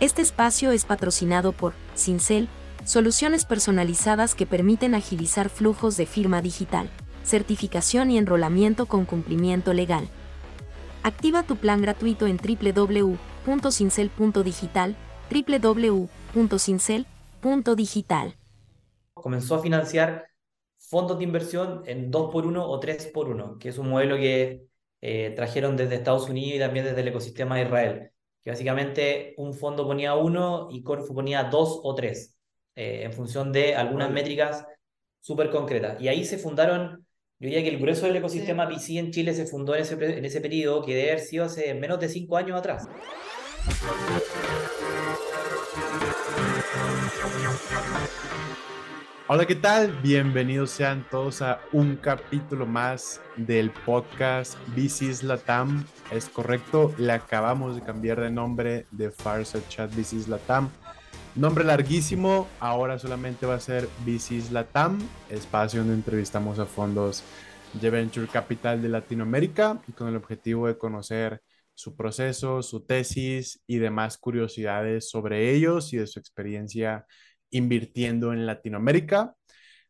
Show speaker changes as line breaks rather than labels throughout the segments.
Este espacio es patrocinado por Cincel, soluciones personalizadas que permiten agilizar flujos de firma digital, certificación y enrolamiento con cumplimiento legal. Activa tu plan gratuito en www.cincel.digital, www.cincel.digital.
Comenzó a financiar fondos de inversión en 2x1 o 3x1, que es un modelo que eh, trajeron desde Estados Unidos y también desde el ecosistema de Israel que básicamente un fondo ponía uno y Corfu ponía dos o tres, eh, en función de algunas métricas súper concretas. Y ahí se fundaron, yo diría que el grueso del ecosistema VC en Chile se fundó en ese, en ese periodo, que debe haber sido hace menos de cinco años atrás.
Hola, ¿qué tal? Bienvenidos sean todos a un capítulo más del podcast VCs Latam. Es correcto, le acabamos de cambiar de nombre de Farsa Chat VCs Latam. Nombre larguísimo, ahora solamente va a ser VCs Latam, espacio donde entrevistamos a fondos de Venture Capital de Latinoamérica con el objetivo de conocer su proceso, su tesis y demás curiosidades sobre ellos y de su experiencia invirtiendo en Latinoamérica.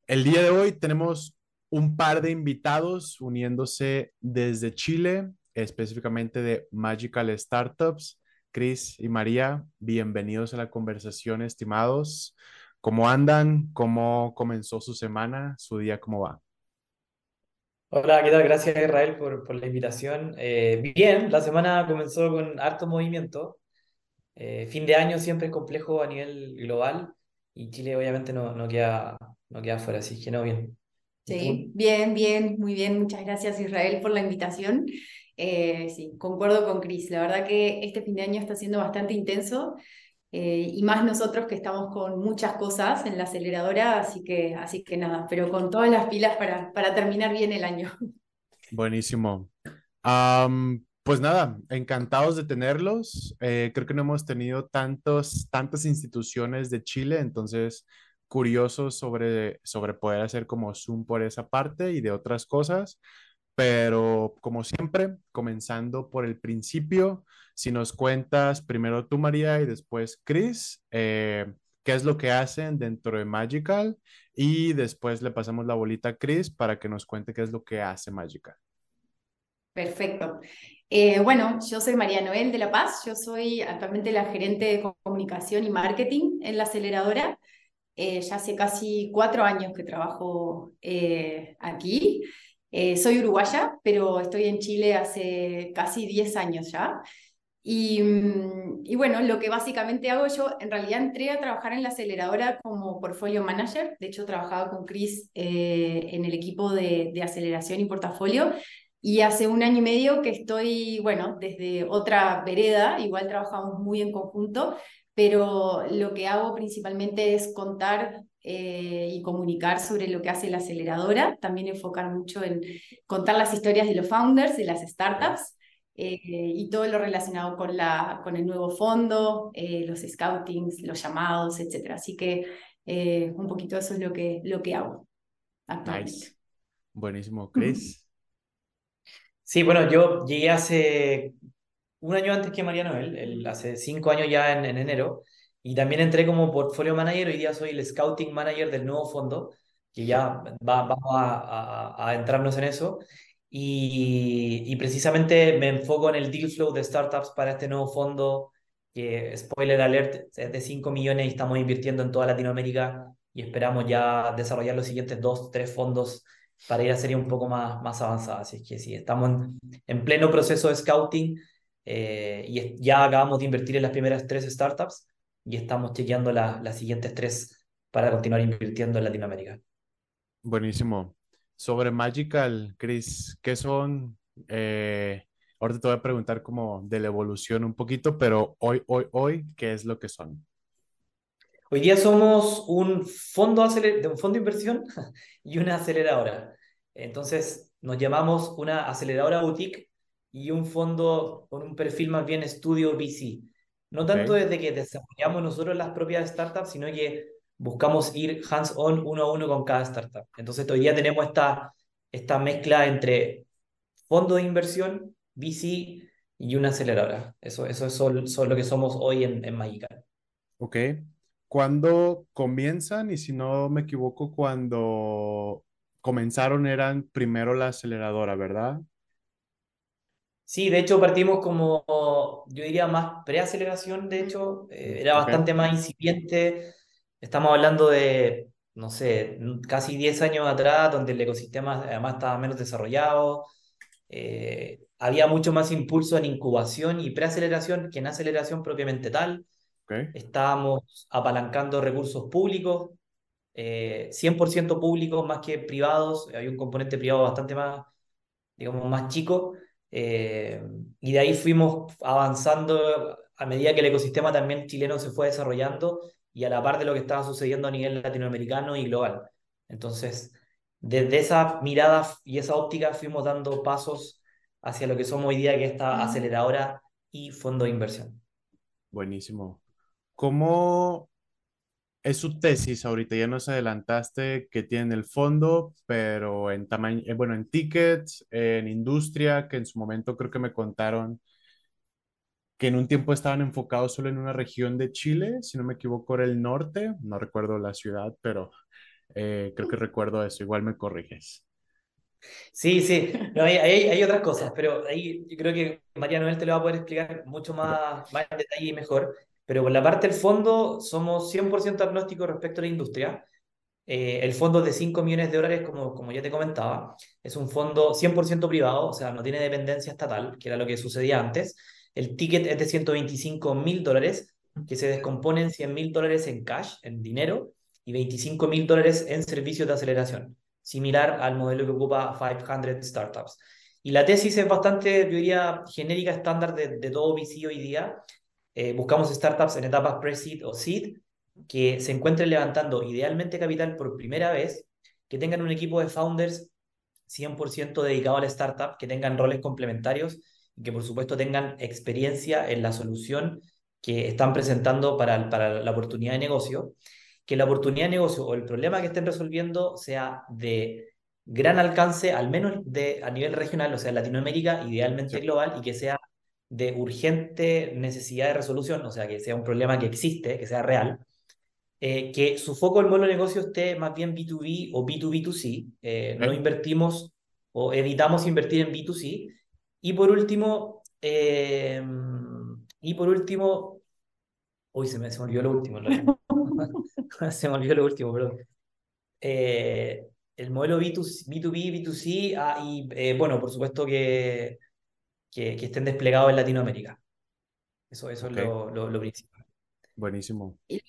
El día de hoy tenemos un par de invitados uniéndose desde Chile, específicamente de Magical Startups. Chris y María, bienvenidos a la conversación, estimados. ¿Cómo andan? ¿Cómo comenzó su semana? ¿Su día cómo va?
Hola, ¿qué tal? Gracias Israel por, por la invitación. Eh, bien, la semana comenzó con harto movimiento. Eh, fin de año siempre es complejo a nivel global y Chile obviamente no, no, queda, no queda fuera, así que no, bien.
Sí, bien, bien, muy bien. Muchas gracias Israel por la invitación. Eh, sí, concuerdo con Cris. La verdad que este fin de año está siendo bastante intenso eh, y más nosotros que estamos con muchas cosas en la aceleradora, así que, así que nada, pero con todas las pilas para, para terminar bien el año.
Buenísimo. Pues nada, encantados de tenerlos. Eh, creo que no hemos tenido tantos, tantas instituciones de Chile, entonces curiosos sobre, sobre poder hacer como Zoom por esa parte y de otras cosas. Pero como siempre, comenzando por el principio, si nos cuentas primero tú, María, y después Chris, eh, qué es lo que hacen dentro de Magical y después le pasamos la bolita a Chris para que nos cuente qué es lo que hace Magical.
Perfecto. Eh, bueno, yo soy María Noel de La Paz, yo soy actualmente la gerente de comunicación y marketing en la aceleradora. Eh, ya hace casi cuatro años que trabajo eh, soy uruguaya, pero estoy en Chile hace casi diez años ya. Y, mm, y, bueno, lo que básicamente hago yo, en realidad entré a trabajar en la aceleradora como portfolio manager. De hecho, trabajaba con Chris en el equipo de, de aceleración y portafolio y hace un año y medio que estoy, bueno, desde otra vereda, igual trabajamos muy en conjunto, pero lo que hago principalmente es contar eh, y comunicar sobre lo que hace la aceleradora, también enfocar mucho en contar las historias de los founders, de las startups. Eh, y todo lo relacionado con, la, con el nuevo fondo, eh, los scoutings, los llamados, etc. Así que un poquito eso es lo que, lo que hago
Nice. Buenísimo. Chris.
Sí, bueno, yo llegué hace un año antes que María Noel, hace cinco años ya en, enero, y también entré como portfolio manager, hoy día soy el scouting manager del nuevo fondo, que ya vamos a, a, entrarnos en eso, y, y, precisamente me enfoco en el deal flow de startups para este nuevo fondo, que spoiler alert, es de 5 millones y estamos invirtiendo en toda Latinoamérica y esperamos ya desarrollar los siguientes dos, tres fondos para ir a serie un poco más, más avanzada. Así es que sí, estamos en, pleno proceso de scouting eh, y ya acabamos de invertir en las primeras tres startups y estamos chequeando las siguientes tres para continuar invirtiendo en Latinoamérica.
Buenísimo. Sobre Magical, Chris, ¿qué son? Eh, ahorita te voy a preguntar como de la evolución un poquito, pero hoy, hoy, hoy, ¿qué es lo que son?
Hoy día somos un fondo, de un fondo de inversión y una aceleradora. Entonces, nos llamamos una aceleradora boutique y un fondo con un perfil más bien estudio VC. No tanto desde que desarrollamos nosotros las propias startups, sino que buscamos ir hands-on uno a uno con cada startup. Entonces, hoy día tenemos esta, esta mezcla entre fondo de inversión, VC y una aceleradora. Eso, eso es lo que somos hoy en, en Magical.
Ok. ¿Cuándo comienzan? Y si no me equivoco, cuando comenzaron eran primero la aceleradora, ¿verdad?
Sí, de hecho partimos como, yo diría, más preaceleración, de hecho, eh, era bastante más incipiente. Estamos hablando de, no sé, casi 10 años atrás, donde el ecosistema además estaba menos desarrollado. Eh, había mucho más impulso en incubación y preaceleración que en aceleración propiamente tal. Estábamos apalancando recursos públicos, 100% eh, públicos más que privados. Había un componente privado bastante más, digamos, más chico. Eh, y de ahí fuimos avanzando a medida que el ecosistema también chileno se fue desarrollando y a la par de lo que estaba sucediendo a nivel latinoamericano y global. Entonces, desde esa mirada y esa óptica fuimos dando pasos hacia lo que somos hoy día, que es esta aceleradora y fondo de inversión.
Buenísimo. ¿Cómo es su tesis ahorita? Ya nos adelantaste que tienen el fondo, pero en tamaño, eh, bueno, en tickets, en industria, que en su momento creo que me contaron que en un tiempo estaban enfocados solo en una región de Chile, si no me equivoco era el norte, no recuerdo la ciudad, pero eh, creo que recuerdo eso, igual me corriges.
Sí, sí, hay, hay, otras cosas, pero ahí yo creo que María Noel te lo va a poder explicar mucho más, más en detalle y mejor. Pero por la parte del fondo, somos 100% agnósticos respecto a la industria. Eh, el fondo es de 5 millones de dólares, como, como ya te comentaba. Es un fondo 100% privado, o sea, no tiene dependencia estatal, que era lo que sucedía antes. El ticket es de 125 mil dólares, que se descompone en 100 mil dólares en cash, en dinero, y 25 mil dólares en servicios de aceleración, similar al modelo que ocupa 500 Startups. Y la tesis es bastante, yo diría, genérica, estándar de, de todo VC hoy día, eh, buscamos startups en etapas pre-seed o seed que se encuentren levantando idealmente capital por primera vez, que tengan un equipo de founders 100% dedicado a la startup, que tengan roles complementarios y que por supuesto tengan experiencia en la solución que están presentando para, para la oportunidad de negocio, que la oportunidad de negocio o el problema que estén resolviendo sea de gran alcance, al menos de, a nivel regional, o sea, Latinoamérica, idealmente global, y que sea de urgente necesidad de resolución, o sea, que sea un problema que existe, que sea real, eh, que su foco el modelo de negocio esté más bien B2B o B2B2C, eh, no invertimos o evitamos invertir en B2C, y por último, eh, y por último, uy, se me, se me olvidó lo último, se me olvidó lo último, perdón. el modelo B2, B2B, B2C, ah, y bueno, por supuesto que que, estén desplegados en Latinoamérica. Eso, eso es lo, lo, principal.
Buenísimo.
Y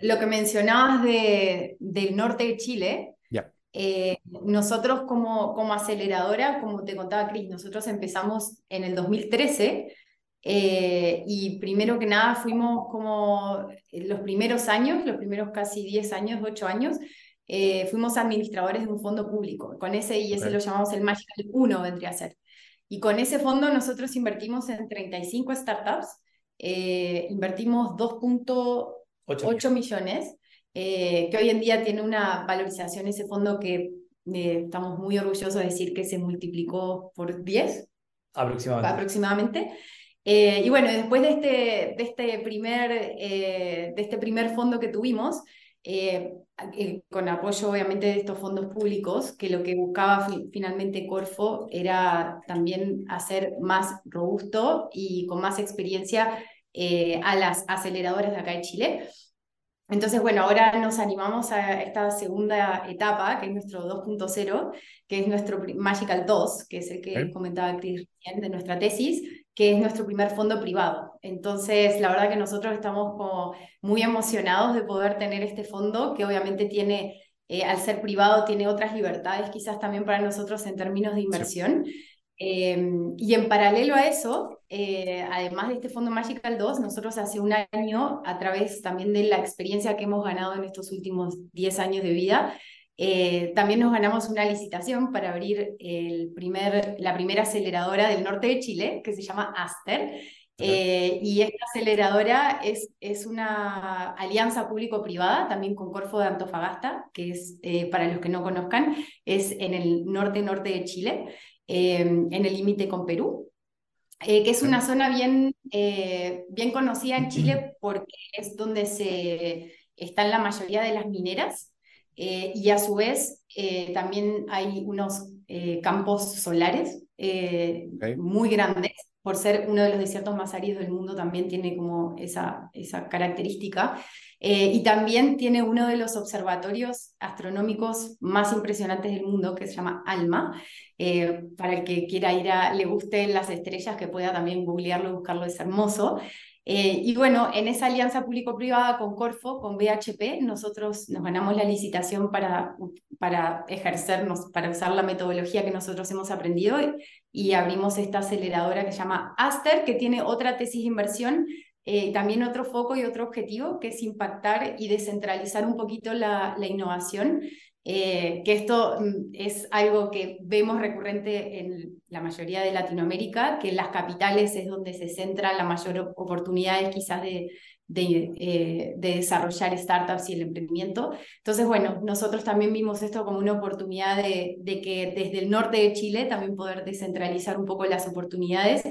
lo que mencionabas de, del norte de Chile, eh, nosotros como, como aceleradora, como te contaba Cris, nosotros empezamos en el 2013 eh, y primero que nada fuimos como los primeros años, los primeros casi 10 años, 8 años, eh, fuimos administradores de un fondo público. Con ese y ese lo llamamos el Magical 1, vendría a ser. Y con ese fondo nosotros invertimos en 35 startups, eh, invertimos 2.8 millones, eh, que hoy en día tiene una valorización ese fondo que eh, estamos muy orgullosos de decir que se multiplicó por 10
aproximadamente.
aproximadamente. y bueno, después de este, de este, primer, de este primer fondo que tuvimos, eh, con apoyo obviamente de estos fondos públicos, que lo que buscaba finalmente Corfo era también hacer más robusto y con más experiencia eh, a las aceleradoras de acá de Chile. Entonces, bueno, ahora nos animamos a esta segunda etapa, que es nuestro 2.0, que es nuestro Magical 2, que es el que comentaba Chris de nuestra tesis, que es nuestro primer fondo privado. Entonces, la verdad que nosotros estamos como muy emocionados de poder tener este fondo, que obviamente tiene, eh, al ser privado, tiene otras libertades quizás también para nosotros en términos de inversión. Em, y en paralelo a eso, eh, además de este fondo Magical 2, nosotros hace un año, a través también de la experiencia que hemos ganado en estos últimos 10 años de vida, eh, también nos ganamos una licitación para abrir el primer, la primera aceleradora del norte de Chile, que se llama Aster. Eh, y esta aceleradora es, es una alianza público-privada, también con Corfo de Antofagasta, que es, eh, para los que no conozcan, es en el norte-norte de Chile, en el límite con Perú. que es una zona bien, bien conocida en Chile porque es donde se están la mayoría de las mineras y a su vez también hay unos campos solares muy grandes por ser uno de los desiertos más áridos del mundo, también tiene como esa, esa característica. Eh, y también tiene uno de los observatorios astronómicos más impresionantes del mundo, que se llama ALMA. Eh, para el que quiera ir a, le gusten las estrellas, que pueda también googlearlo y buscarlo, es hermoso. Eh, y bueno, en esa alianza público-privada con Corfo, con BHP, nosotros nos ganamos la licitación para, para ejercernos, para usar la metodología que nosotros hemos aprendido y, abrimos esta aceleradora que se llama Aster, que tiene otra tesis de inversión, eh, también otro foco y otro objetivo, que es impactar y descentralizar un poquito la, la innovación eh, que esto mm, es algo que vemos recurrente en la mayoría de Latinoamérica, que las capitales es donde se centran la mayor oportunidades quizás de, de, eh, de, desarrollar startups y el emprendimiento. Entonces, bueno, nosotros también vimos esto como una oportunidad de, de que desde el norte de Chile también poder descentralizar un poco las oportunidades.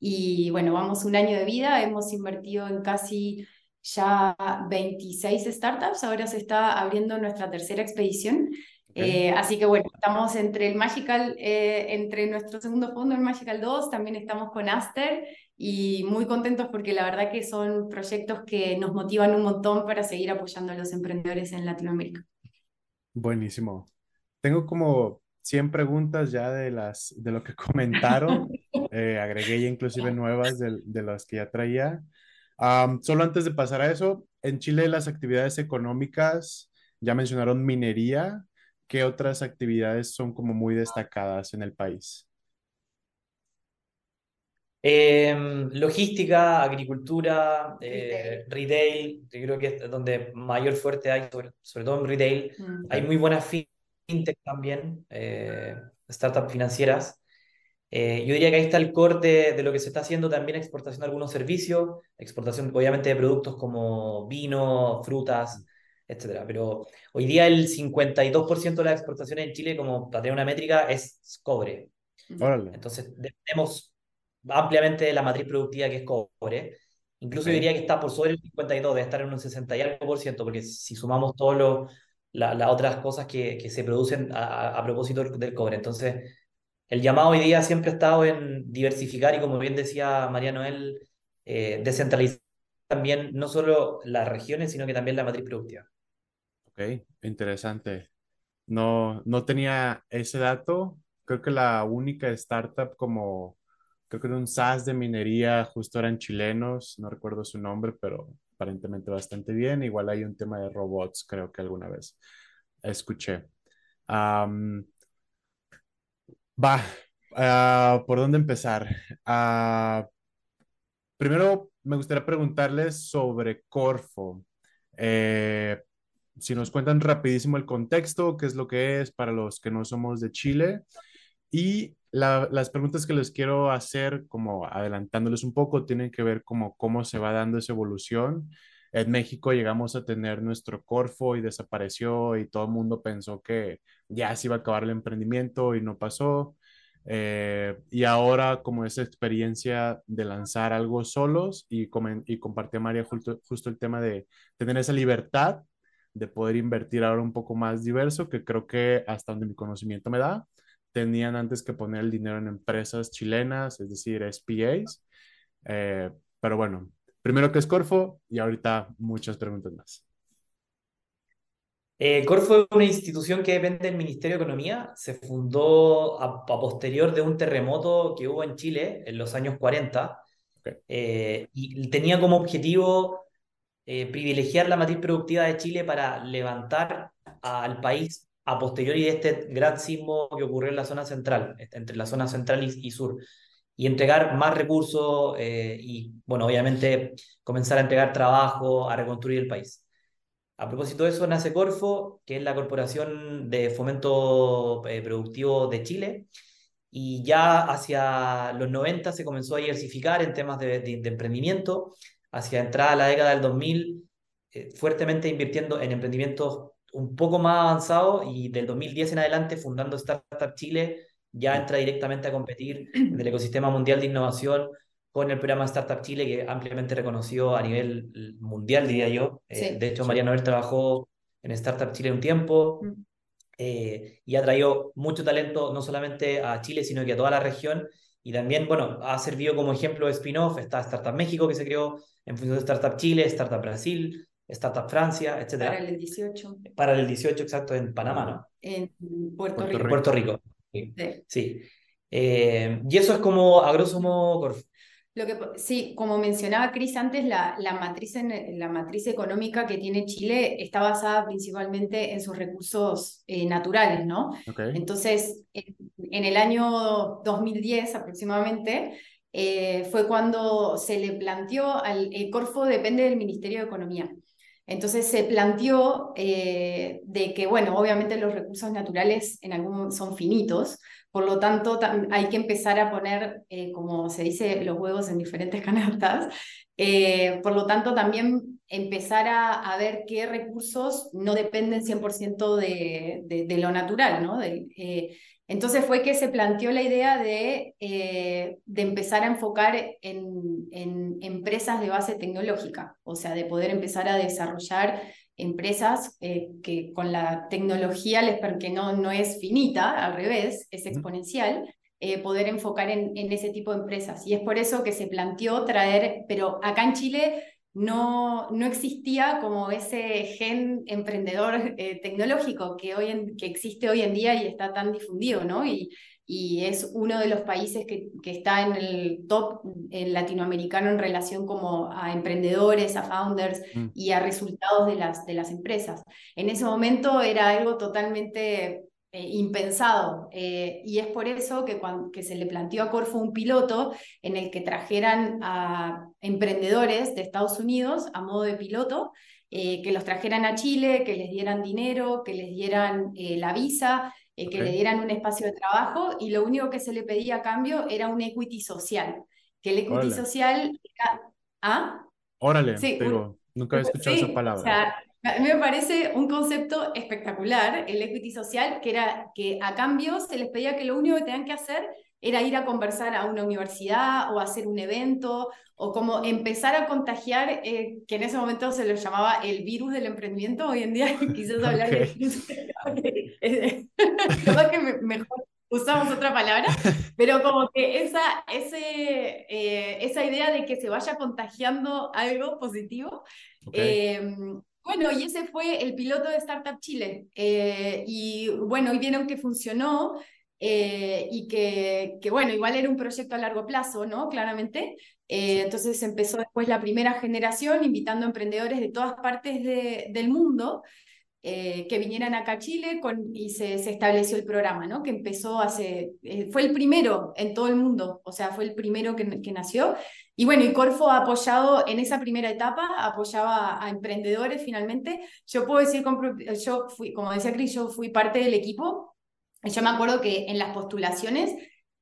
Y bueno, vamos un año de vida, hemos invertido en casi ya 26 startups, ahora se está abriendo nuestra tercera expedición. Eh, así que bueno, estamos entre el Magical, eh, entre nuestro segundo fondo, el Magical 2, también estamos con Aster y muy contentos porque la verdad que son proyectos que nos motivan un montón para seguir apoyando a los emprendedores en Latinoamérica.
Buenísimo. Tengo como 100 preguntas ya de, las, de lo que comentaron. Eh, agregué ya inclusive nuevas de, de las que ya traía solo antes de pasar a eso, en Chile las actividades económicas, ya mencionaron minería, ¿qué otras actividades son como muy destacadas en el país?
Em, logística, agricultura, eh, retail, que creo que es donde mayor fuerte hay, sobre, todo en retail. Mm. Hay muy buenas fintech también, eh, startups financieras. Eh, yo diría que ahí está el corte de lo que se está haciendo también exportación de algunos servicios, exportación obviamente de productos como vino, frutas, etcétera. Pero hoy día el 52% de las exportaciones en Chile, como para tener una métrica, es cobre. Entonces, dependemos ampliamente de la matriz productiva que es cobre. Incluso yo diría que está por sobre el 52, debe estar en un 60 y algo por ciento, porque si sumamos todas las otras cosas que, que se producen a, a propósito del cobre. Entonces, el llamado hoy día siempre ha estado en diversificar y como bien decía María Noel, eh, descentralizar también no solo las regiones, sino que también la matriz productiva.
Ok, interesante. No, no tenía ese dato. Creo que la única startup como, creo que era un SaaS de minería, justo eran chilenos, no recuerdo su nombre, pero aparentemente bastante bien. Igual hay un tema de robots, creo que alguna vez escuché. Va, ah, ¿por dónde empezar? Ah, primero, me gustaría preguntarles sobre Corfo. Eh, si nos cuentan rapidísimo el contexto, qué es lo que es para los que no somos de Chile. Y las preguntas que les quiero hacer, como adelantándoles un poco, tienen que ver como cómo se va dando esa evolución. En México llegamos a tener nuestro Corfo y desapareció y todo el mundo pensó que ya se iba a acabar el emprendimiento y no pasó. Eh, y ahora como esa experiencia de lanzar algo solos y, y compartí a María justo, el tema de tener esa libertad de poder invertir ahora un poco más diverso, que creo que hasta donde mi conocimiento me da, tenían antes que poner el dinero en empresas chilenas, es decir, SPAs. Eh, pero bueno, primero que es Corfo y ahorita muchas preguntas más.
Eh, Corfo es una institución que depende del Ministerio de Economía. Se fundó a, posterior de un terremoto que hubo en Chile en los años 40 eh, y tenía como objetivo eh, privilegiar la matriz productiva de Chile para levantar al país a posteriori de este gran sismo que ocurrió en la zona central, entre la zona central y, y sur, y entregar más recursos y, bueno, obviamente comenzar a entregar trabajo, a reconstruir el país. A propósito de eso, nace Corfo, que es la Corporación de Fomento eh, Productivo de Chile, y ya hacia los 90 se comenzó a diversificar en temas de, emprendimiento, hacia entrada a la década del 2000, eh, fuertemente invirtiendo en emprendimientos un poco más avanzados y del 2010 en adelante fundando Startup Chile ya entra directamente a competir del ecosistema mundial de innovación con el programa Startup Chile, que ampliamente reconocido a nivel mundial, diría yo. Eh, de hecho, María Noel trabajó en Startup Chile un tiempo mm. eh, y ha traído mucho talento, no solamente a Chile, sino que a toda la región. Y también, bueno, ha servido como ejemplo de spin-off. Está Startup México, que se creó en función de Startup Chile, Startup Brasil, Startup Francia, etc.
Para el 18.
Para el 18, exacto, en Panamá, ¿no?
En Puerto, Rico.
Puerto Rico. Sí. Eh, y eso es como, a grosso modo,
lo que, sí, como mencionaba Cris antes, la, la, matriz en, la matriz económica que tiene Chile está basada principalmente en sus recursos eh, naturales, ¿no? Entonces, en, el año 2010 aproximadamente, eh, fue cuando se le planteó, al, el Corfo depende del Ministerio de Economía. Entonces se planteó eh, de que, bueno, obviamente los recursos naturales en algún son finitos, por lo tanto hay que empezar a poner, eh, como se dice, los huevos en diferentes canastas. Eh, por lo tanto, también empezar a, ver qué recursos no dependen 100% de, de, de, lo natural, ¿no? Entonces fue que se planteó la idea de, eh, de empezar a enfocar en, en, empresas de base tecnológica, o sea, de poder empezar a desarrollar empresas eh, que con la tecnología, les, que no, no es finita, al revés, es exponencial, eh, poder enfocar en, en ese tipo de empresas. Y es por eso que se planteó traer, pero acá en Chile no, no existía como ese gen emprendedor eh, tecnológico que, hoy en, que existe hoy en día y está tan difundido, ¿no? Y, y es uno de los países que, que, está en el top latinoamericano en relación como a emprendedores, a founders mm. y a resultados de las, de las empresas. En ese momento era algo totalmente eh, impensado. Eh, y es por eso que, cuando, que se le planteó a Corfo un piloto en el que trajeran a emprendedores de Estados Unidos a modo de piloto, eh, que los trajeran a Chile, que les dieran dinero, que les dieran la visa, que le dieran un espacio de trabajo y lo único que se le pedía a cambio era un equity social. Que el equity social
¿Ah? Órale, pero nunca he escuchado esa palabra.
A mí me parece un concepto espectacular, el equity social, que era que a cambio se les pedía que lo único que tenían que hacer era ir a conversar a una universidad o hacer un evento o como empezar a contagiar, eh, que en ese momento se lo llamaba el virus del emprendimiento, hoy en día quizás hablar de virus. que mejor usamos otra palabra, pero como que esa, ese, eh, esa idea de que se vaya contagiando algo positivo. Em, bueno, y ese fue el piloto de Startup Chile. Eh, y bueno, y vieron que funcionó eh, y que, que, bueno, igual era un proyecto a largo plazo, ¿no? Claramente. Eh, entonces empezó después la primera generación invitando a emprendedores de todas partes de, del mundo. que vinieran acá a Chile con, y se, se, estableció el programa, ¿no? que empezó hace, fue el primero en todo el mundo, o sea, fue el primero que, que nació y bueno, y Corfo ha apoyado en esa primera etapa, apoyaba a emprendedores finalmente. Yo puedo decir, yo fui, como decía Cris, yo fui parte del equipo. Yo me acuerdo que en las postulaciones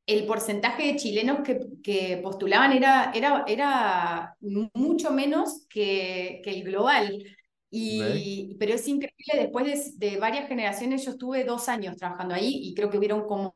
el porcentaje de chilenos que, que postulaban era, era, era mucho menos que, que el global. Y, Pero es increíble, después de, de, varias generaciones, yo estuve dos años trabajando ahí y creo que hubieron como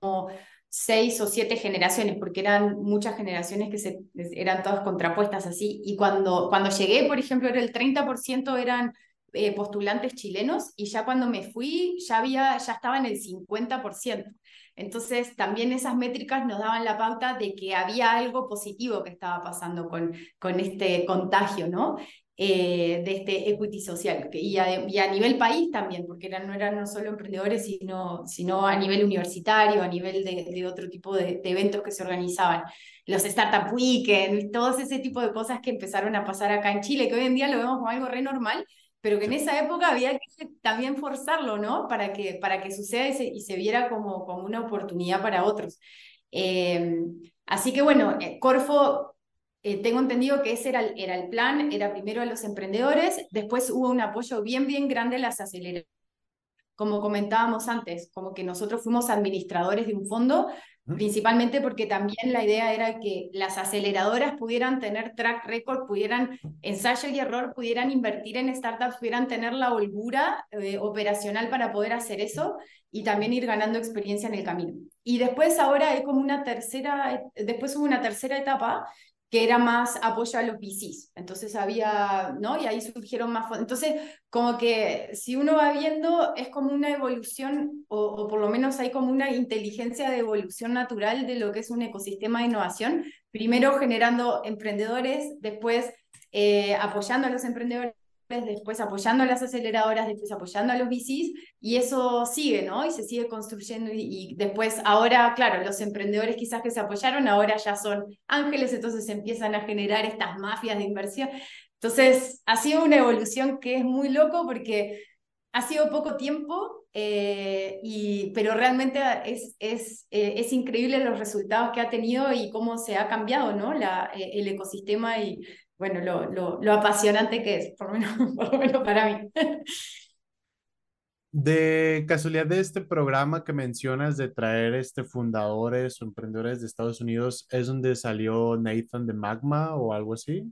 seis o siete generaciones, porque eran muchas generaciones que se, eran todas contrapuestas así. Y cuando, cuando llegué, por ejemplo, era el 30% eran eh, postulantes chilenos y ya cuando me fui ya, había, ya estaba en el 50%. Entonces, también esas métricas nos daban la pauta de que había algo positivo que estaba pasando con, con este contagio, ¿no? Eh, de este equity social y a, y a, nivel país también, porque eran, no eran no solo emprendedores, sino, sino a nivel universitario, a nivel de, de otro tipo de, de, eventos que se organizaban. Los Startup Weekend, todos ese tipo de cosas que empezaron a pasar acá en Chile, que hoy en día lo vemos como algo re normal, pero que en esa época había que también forzarlo, ¿no? Para que, para que suceda y se, y se viera como, como una oportunidad para otros. Eh, así que bueno, eh, Corfo eh, tengo entendido que ese era el, era el plan, era primero a los emprendedores, después hubo un apoyo bien, bien grande a las aceleradoras. Como comentábamos antes, como que nosotros fuimos administradores de un fondo principalmente porque también la idea era que las aceleradoras pudieran tener track record, pudieran ensayo y error, pudieran invertir en startups, pudieran tener la holgura eh, operacional para poder hacer eso y también ir ganando experiencia en el camino. Y después ahora hay como una tercera, después hubo una tercera etapa que era más apoyo a los VCs. Entonces había, ¿no? Y ahí surgieron más fondos. Entonces, como que si uno va viendo, es como una evolución, o, por lo menos hay como una inteligencia de evolución natural de lo que es un ecosistema de innovación. Primero generando emprendedores, después eh, apoyando a los emprendedores después apoyando a las aceleradoras, después apoyando a los VCs, y eso sigue, ¿no? Y se sigue construyendo y, después, ahora, claro, los emprendedores quizás que se apoyaron, ahora ya son ángeles, entonces empiezan a generar estas mafias de inversión. Entonces, ha sido una evolución que es muy loco porque ha sido poco tiempo, eh, y, pero realmente es, es, eh, es increíble los resultados que ha tenido y cómo se ha cambiado ¿no? La, eh, el ecosistema y bueno, lo, lo, lo apasionante que es, por lo menos, por lo menos para mí.
De casualidad de este programa que mencionas de traer este fundadores o emprendedores de Estados Unidos, ¿es donde salió Nathan de Magma o algo así?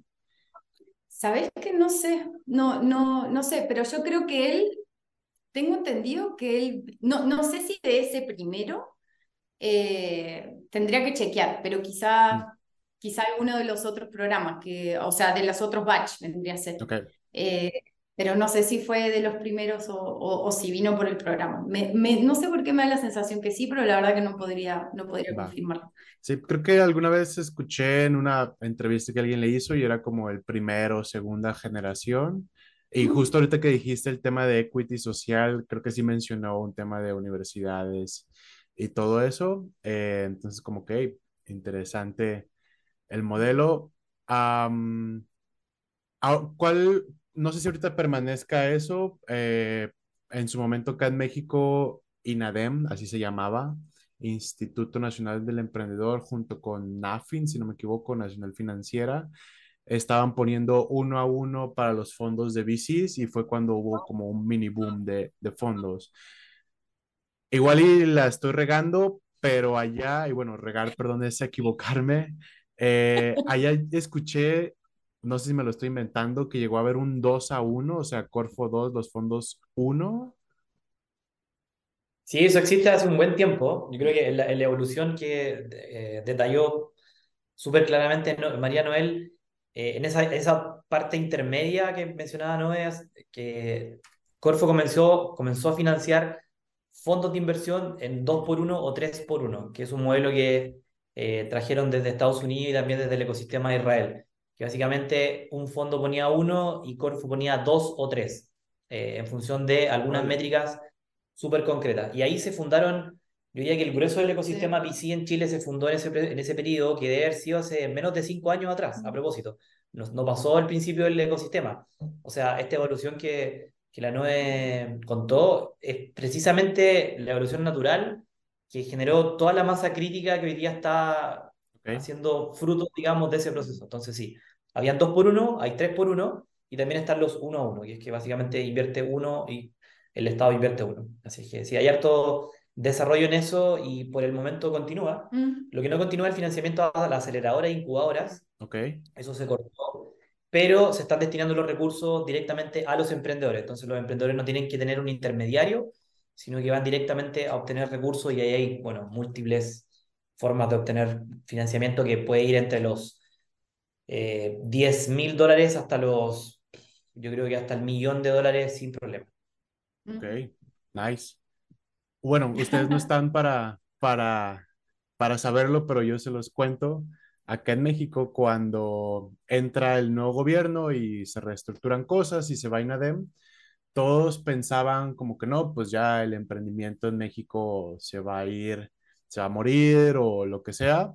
Sabes que no sé, no, no, no sé, pero yo creo que él, tengo entendido que él, no, no sé si de ese primero, eh, tendría que chequear, pero quizá mm quizá alguno de los otros programas, que, o sea, de los otros batch vendría a ser. Eh, pero no sé si fue de los primeros o, o, si vino por el programa. Me, me, no sé por qué me da la sensación que sí, pero la verdad que no podría, no podría confirmarlo.
Sí, creo que alguna vez escuché en una entrevista que alguien le hizo y era como el primero o segunda generación. Y justo ahorita que dijiste el tema de equity social, creo que sí mencionó un tema de universidades y todo eso. Eh, entonces, como que interesante el modelo. ¿Cuál? No sé si ahorita permanezca eso. Eh, en su momento acá en México, INADEM, así se llamaba, Instituto Nacional del Emprendedor, junto con NAFIN, si no me equivoco, Nacional Financiera, estaban poniendo uno a uno para los fondos de VCs y fue cuando hubo como un mini boom de, de fondos. Igual y la estoy regando, pero allá, y bueno, regar, perdón, es equivocarme, eh, allá escuché, no sé si me lo estoy inventando, que llegó a haber un 2 a 1, o sea, Corfo 2, los fondos 1.
Sí, eso existe hace un buen tiempo. Yo creo que la, la evolución que eh, detalló súper claramente María Noel, eh, en esa, esa parte intermedia que mencionaba Noé, que Corfo comenzó, comenzó a financiar fondos de inversión en 2 por 1 o 3 por 1, que es un modelo que eh, trajeron desde Estados Unidos y también desde el ecosistema de Israel, que básicamente un fondo ponía uno y Corfu ponía dos o tres, eh, en función de algunas métricas súper concretas. Y ahí se fundaron, yo diría que el grueso del ecosistema VC en Chile se fundó en ese, en ese periodo, que debe haber sido hace menos de cinco años atrás, a propósito. No, no pasó al principio del ecosistema. O sea, esta evolución que, que la NOE contó es precisamente la evolución natural que generó toda la masa crítica que hoy día está haciendo fruto, digamos, de ese proceso. Entonces, sí, habían dos por uno, hay tres por uno, y también están los uno a uno, y es que básicamente invierte uno y el Estado invierte uno. Así que sí, hay harto desarrollo en eso y por el momento continúa. Mm. Lo que no continúa es el financiamiento a las aceleradoras e incubadoras.
Okay.
Eso se cortó. Pero se están destinando los recursos directamente a los emprendedores. Entonces los emprendedores no tienen que tener un intermediario, sino que van directamente a obtener recursos y ahí hay, bueno, múltiples formas de obtener financiamiento que puede ir entre los eh, 10 mil dólares hasta los, yo creo que hasta el millón de dólares sin problema.
Ok, nice. Bueno, ustedes no están para, para, para saberlo, pero yo se los cuento. Acá en México, cuando entra el nuevo gobierno y se reestructuran cosas y se va a INADEM, todos pensaban como que no, pues ya el emprendimiento en México se va a ir, se va a morir o lo que sea.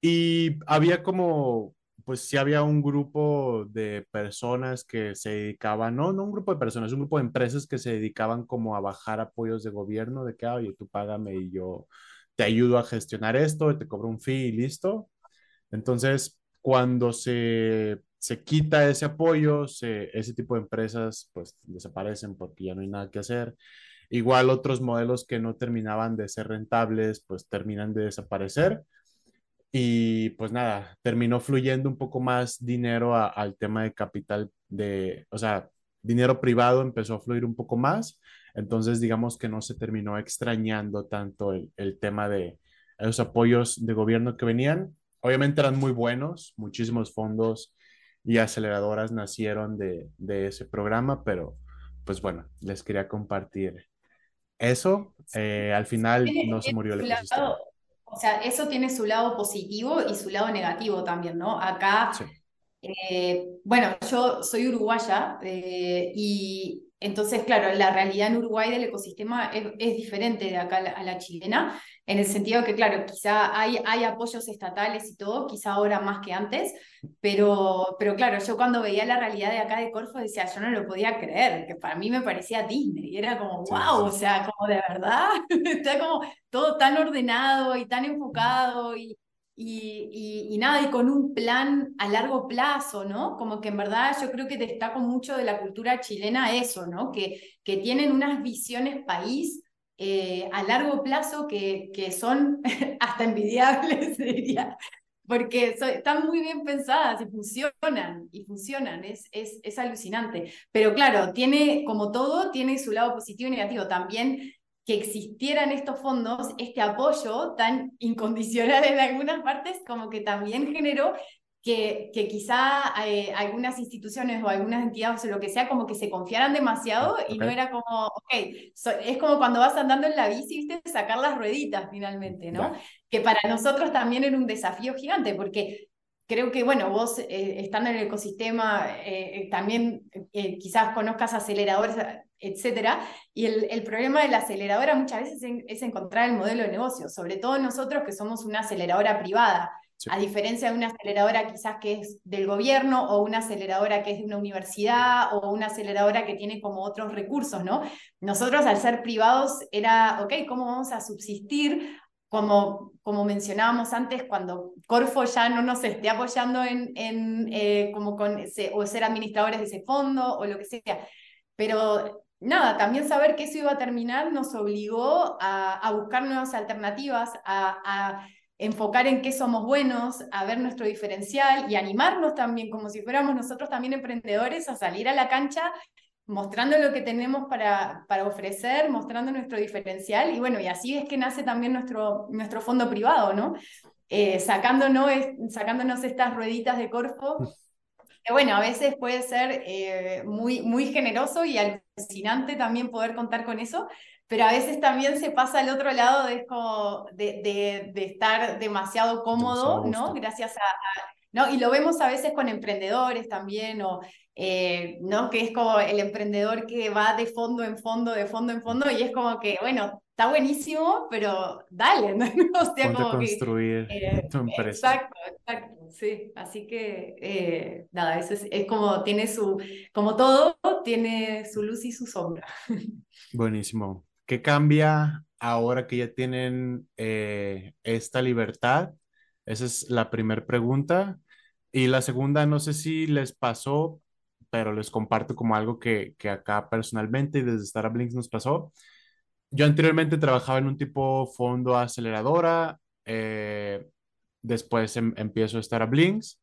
Y había como, pues sí había un grupo de personas que se dedicaban, no, no un grupo de personas, un grupo de empresas que se dedicaban como a bajar apoyos de gobierno, de que, oye, tú págame y yo te ayudo a gestionar esto, te cobro un fee y listo. Entonces, cuando se se quita ese apoyo, ese tipo de empresas pues desaparecen porque ya no hay nada que hacer. Igual otros modelos que no terminaban de ser rentables, pues terminan de desaparecer. Y pues nada, terminó fluyendo un poco más dinero al tema de capital de, o sea, dinero privado empezó a fluir un poco más. Entonces, digamos que no se terminó extrañando tanto el, el tema de los apoyos de gobierno que venían. Obviamente eran muy buenos, muchísimos fondos y aceleradoras nacieron de, de ese programa, pero pues bueno, les quería compartir eso. Eh, al final no se murió el ecosistema.
O sea, eso tiene su lado positivo y su lado negativo también, ¿no? Acá, eh, bueno, yo soy uruguaya eh, y entonces, claro, la realidad en Uruguay del ecosistema es, diferente de acá a la, chilena, en el sentido que, claro, quizá hay, hay apoyos estatales y todo, quizá ahora más que antes, pero, pero claro, yo cuando veía la realidad de acá de Corfo decía, yo no lo podía creer, que para mí me parecía Disney, y era como, wow, o sea, como de verdad, está como todo tan ordenado y tan enfocado y y, nada, y con un plan a largo plazo, ¿no? Como que en verdad yo creo que destaco mucho de la cultura chilena eso, ¿no? Que, que tienen unas visiones país eh, a largo plazo que, que son hasta envidiables, diría, porque están muy bien pensadas y funcionan, y funcionan, es, es, es alucinante. Pero claro, tiene, como todo, tiene su lado positivo y negativo. También que existieran estos fondos, este apoyo tan incondicional en algunas partes, como que también generó que, que quizá eh, algunas instituciones o algunas entidades o lo que sea, como que se confiaran demasiado y no era como, ok, es como cuando vas andando en la bici, ¿viste? sacar las rueditas finalmente, ¿no? Que para nosotros también era un desafío gigante, porque creo que, bueno, vos eh, estando en el ecosistema, eh, también quizás conozcas aceleradores etcétera. Y el, el, problema de la aceleradora muchas veces es, encontrar el modelo de negocio, sobre todo nosotros que somos una aceleradora privada, a diferencia de una aceleradora quizás que es del gobierno o una aceleradora que es de una universidad o una aceleradora que tiene como otros recursos, ¿no? Nosotros al ser privados era, ok, ¿cómo vamos a subsistir? Como, como mencionábamos antes, cuando Corfo ya no nos esté apoyando en, en eh, como con o ser administradores de ese fondo o lo que sea. Pero nada, también saber que eso iba a terminar nos obligó a, buscar nuevas alternativas, a, enfocar en qué somos buenos, a ver nuestro diferencial y animarnos también, como si fuéramos nosotros también emprendedores, a salir a la cancha mostrando lo que tenemos para, para ofrecer, mostrando nuestro diferencial y bueno, y así es que nace también nuestro, nuestro fondo privado, ¿no? Eh, sacándonos, sacándonos estas rueditas de Corfo bueno, a veces puede ser eh, muy, muy generoso y alucinante también poder contar con eso, pero a veces también se pasa al otro lado de, de, de, estar demasiado cómodo, ¿no? Gracias a, ¿no? Y lo vemos a veces con emprendedores también, o, eh, ¿no? Que es como el emprendedor que va de fondo en fondo, de fondo en fondo, y es como que, bueno, está buenísimo, pero dale, ¿no?
O sea, como construir eh, tu empresa.
Exacto, exacto, sí. Así que, eh, nada, eso es, es, como tiene su, como todo, tiene su luz y su sombra.
Buenísimo. ¿Qué cambia ahora que ya tienen eh, esta libertad? Esa es la primera pregunta. Y la segunda, no sé si les pasó, pero les comparto como algo que, que acá personalmente y desde Startup Links nos pasó. Yo anteriormente trabajaba en un tipo fondo aceleradora, eh, después em, empiezo a Blinks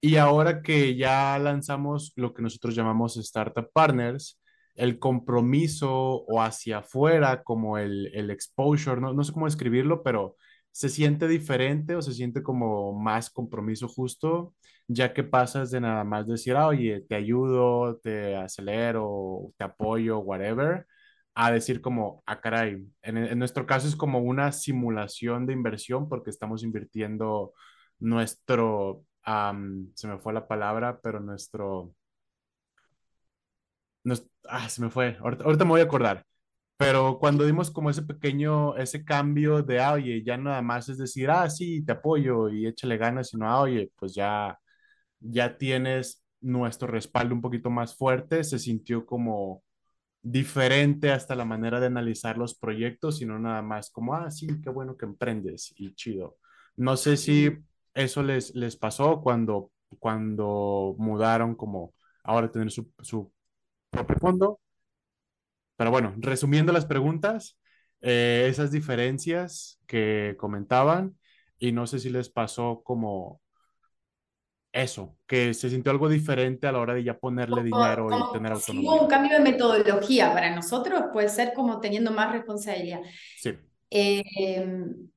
y ahora que ya lanzamos lo que nosotros llamamos Startup Partners, el compromiso o hacia afuera, como el, el exposure, no, no sé cómo escribirlo, pero se siente diferente o se siente como más compromiso justo, ya que pasas de nada más decir, ah, oye, te ayudo, te acelero, te apoyo, whatever, a decir como, ah, caray, en, nuestro caso es como una simulación de inversión porque estamos invirtiendo nuestro, se me fue la palabra, pero nuestro, ah, se me fue, ahorita, me voy a acordar, pero cuando dimos como ese pequeño, ese cambio de, ah, oye, ya nada más es decir, ah, sí, te apoyo y échale ganas, sino, ah, oye, pues ya, ya tienes nuestro respaldo un poquito más fuerte, se sintió como diferente hasta la manera de analizar los proyectos, sino nada más como, ah, sí, qué bueno que emprendes y chido. No sé si eso les, les pasó cuando, cuando mudaron como ahora tener su, su propio fondo. Pero bueno, resumiendo las preguntas, eh, esas diferencias que comentaban y no sé si les pasó como eso, que se sintió algo diferente a la hora de ya ponerle dinero y tener autonomía.
hubo un cambio de metodología para nosotros, puede ser como teniendo más responsabilidad.
Sí.
Em,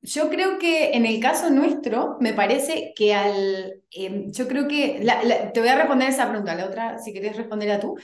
yo creo que en el caso nuestro, me parece que al. Em, yo creo que. te voy a responder esa pregunta, la otra, si querés a tú.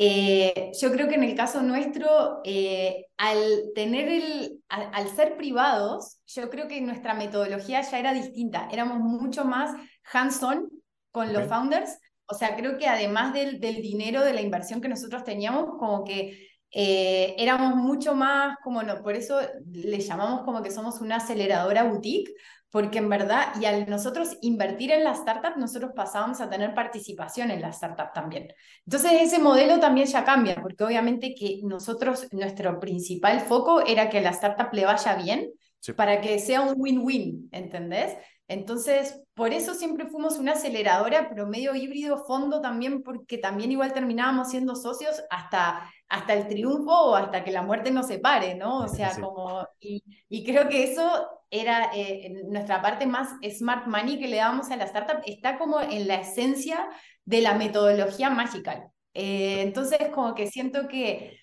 Eh, yo creo que en el caso nuestro, eh, al tener el, al, ser privados, yo creo que nuestra metodología ya era distinta. Éramos mucho más hands-on con los founders. O sea, creo que además del, del, dinero, de la inversión que nosotros teníamos, como que eh, éramos mucho más, como no, por eso le llamamos como que somos una aceleradora boutique, porque en verdad, y al nosotros invertir en la startup, nosotros pasábamos a tener participación en la startup también. Entonces ese modelo también ya cambia, porque obviamente que nosotros, nuestro principal foco era que la startup le vaya bien, para que sea un win-win, ¿entendés? Entonces, por eso siempre fuimos una aceleradora, pero medio híbrido, fondo también, porque también igual terminábamos siendo socios hasta hasta el triunfo o hasta que la muerte nos separe, ¿no? O sea, como, y, y, creo que eso era eh, nuestra parte más smart money que le dábamos a la startup, está como en la esencia de la metodología Magical. Eh, entonces, como que siento que,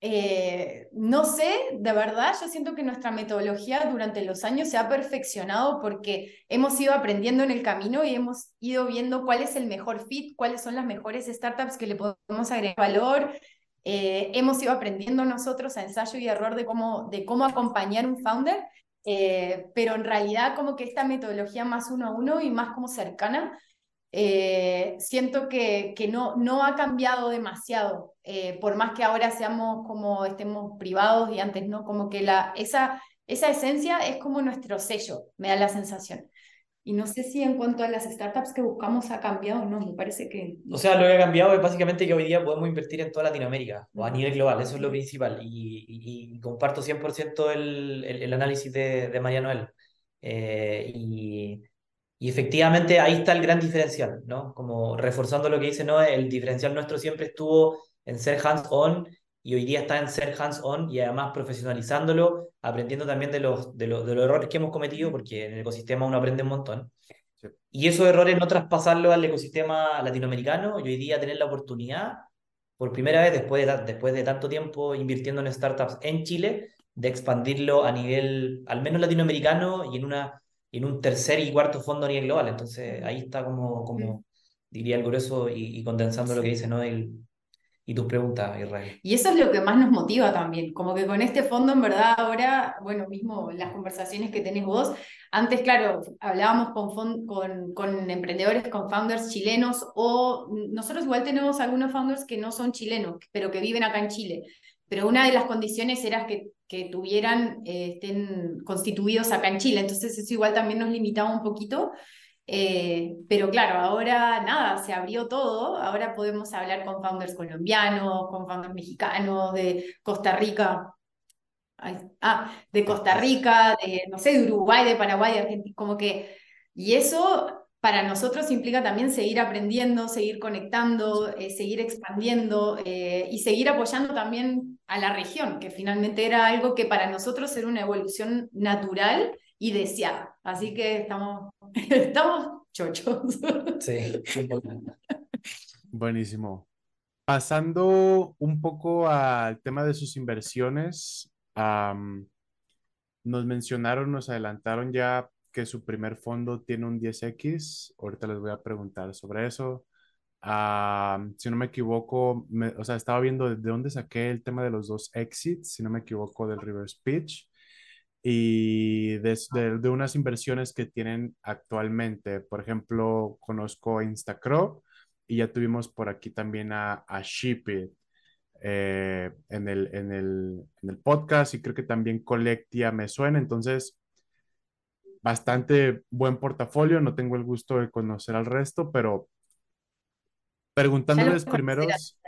eh, no sé, de verdad, yo siento que nuestra metodología durante los años se ha perfeccionado porque hemos ido aprendiendo en el camino y hemos ido viendo cuál es el mejor fit, cuáles son las mejores startups que le podemos agregar valor, eh, hemos ido aprendiendo nosotros a ensayo y error de cómo, de cómo acompañar un founder, eh, pero en realidad como que esta metodología más uno a uno y más como cercana, eh, siento que, que no, no ha cambiado demasiado, por más que ahora seamos como estemos privados y antes no, como que la, esa, esa esencia es como nuestro sello, me da la sensación. Y no sé si en cuanto a las startups que buscamos ha cambiado o no, me parece que...
O sea, lo que ha cambiado es básicamente que hoy día podemos invertir en toda Latinoamérica o a nivel global, eso es lo principal. Y, y, comparto 100% el, el, el, análisis de, de María Noel. Eh, y, y, efectivamente ahí está el gran diferencial, ¿no? Como reforzando lo que dice Noé, el diferencial nuestro siempre estuvo en ser hands-on y hoy día está en ser hands-on y además profesionalizándolo, aprendiendo también de los, de, los, de los errores que hemos cometido, porque en el ecosistema uno aprende un montón. Y esos errores no traspasarlos al ecosistema latinoamericano y hoy día tener la oportunidad, por primera vez después de, después de tanto tiempo invirtiendo en startups en Chile, de expandirlo a nivel al menos latinoamericano y en, una, en un tercer y cuarto fondo a nivel global. Entonces ahí está como, como diría el grueso y, condensando lo que dice ¿no? el, y tus preguntas, Israel.
Y eso es lo que más nos motiva también, como que con este fondo en verdad ahora, bueno, mismo las conversaciones que tenés vos, antes, claro, hablábamos con, con, con emprendedores, con founders chilenos, o nosotros igual tenemos algunos founders que no son chilenos, pero que viven acá en Chile, pero una de las condiciones era que, que tuvieran, eh, estén constituidos acá en Chile, entonces eso igual también nos limitaba un poquito, eh, pero claro, ahora nada, se abrió todo, ahora podemos hablar con founders colombianos, con founders mexicanos, de Costa Rica, ah, de Costa Rica, de, no sé, de Uruguay, de Paraguay, de Argentina, como que, y eso para nosotros implica también seguir aprendiendo, seguir conectando, eh, seguir expandiendo eh, y seguir apoyando también a la región, que finalmente era algo que para nosotros era una evolución natural y deseada. Así que estamos, estamos chochos.
Sí,
Buenísimo. Pasando un poco al tema de sus inversiones, nos mencionaron, nos adelantaron ya que su primer fondo tiene un 10X. Ahorita les voy a preguntar sobre eso. si no me equivoco, o sea, estaba viendo de dónde saqué el tema de los dos exits, si no me equivoco, del River Speech y de, de, unas inversiones que tienen actualmente. Por ejemplo, conozco Instacro y ya tuvimos por aquí también a, a Shipit eh, en, el, en, el, en el podcast y creo que también Collectia me suena. Entonces, bastante buen portafolio. No tengo el gusto de conocer al resto, pero preguntándoles primeros.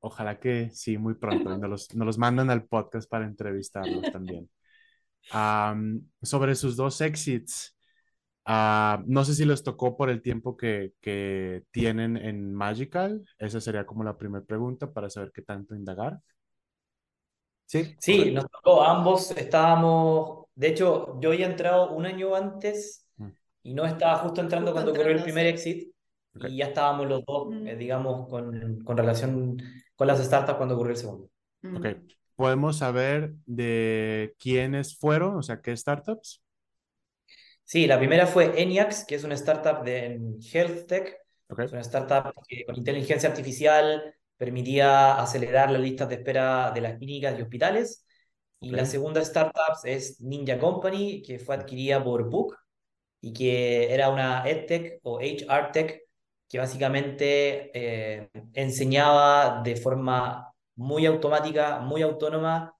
Ojalá que sí, muy pronto. Nos los, nos los mandan al podcast para entrevistarlos también sobre sus dos exits. Ah, no sé si les tocó por el tiempo que, que, tienen en Magical. Esa sería como la primera pregunta para saber qué tanto indagar. Sí,
Sí, nos tocó, ambos estábamos, de hecho, yo había entrado un año antes
Mm,
y no estaba justo entrando
Justo
cuando ocurrió el primer exit
ok.
y ya estábamos los dos,
Mm.
eh, digamos, con, con relación con las startups cuando ocurrió el segundo.
Ok.
Mm.
¿Podemos saber de quiénes fueron? O sea, ¿qué startups?
Sí, la primera fue Eniax, que es una startup de en Health Tech.
Ok,
Es una startup que con inteligencia artificial permitía acelerar las listas de espera de las clínicas y hospitales. Y la
ok,
segunda startup es Ninja Company, que fue adquirida por Book y que era una EdTech o HR Tech que básicamente eh, enseñaba de forma muy automática, muy autónoma,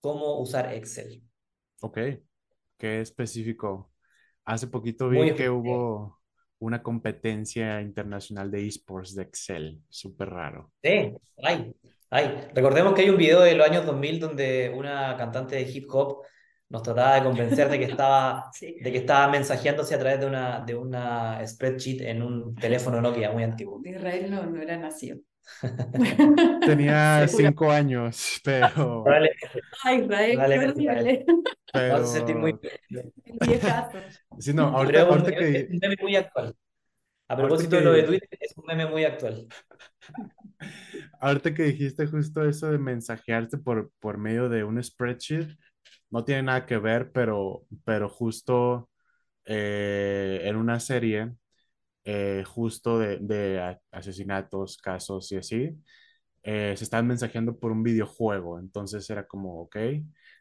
cómo usar Excel.
ok. ¿Qué específico? Hace poquito
Muy
vi que
específico.
hubo una competencia internacional de esports de Excel. Súper raro.
Sí, hay, hay. Recordemos que hay un video de los años 2000 donde una cantante de hip hop nos trataba de convencer de que estaba,
Sí.
de que estaba mensajeándose a través de una, de una spreadsheet en un teléfono Nokia muy antiguo.
Israel no, no era nacido.
Tenía cinco años, pero,
Ay, Israel, qué
Probablemente,
horrible.
me hace sentir muy...
pero, sí, no,
Pero
ahorita,
es un,
ahorita que,
muy actual. A propósito de lo de
que-
Twitter, es un meme muy actual.
ahorita que dijiste justo eso de mensajearte por, por medio de un spreadsheet, no tiene nada que ver, pero, pero justo eh, en una serie, eh, justo de, de asesinatos, casos y así, eh, se estaban mensajeando por un videojuego. Entonces era como, ok,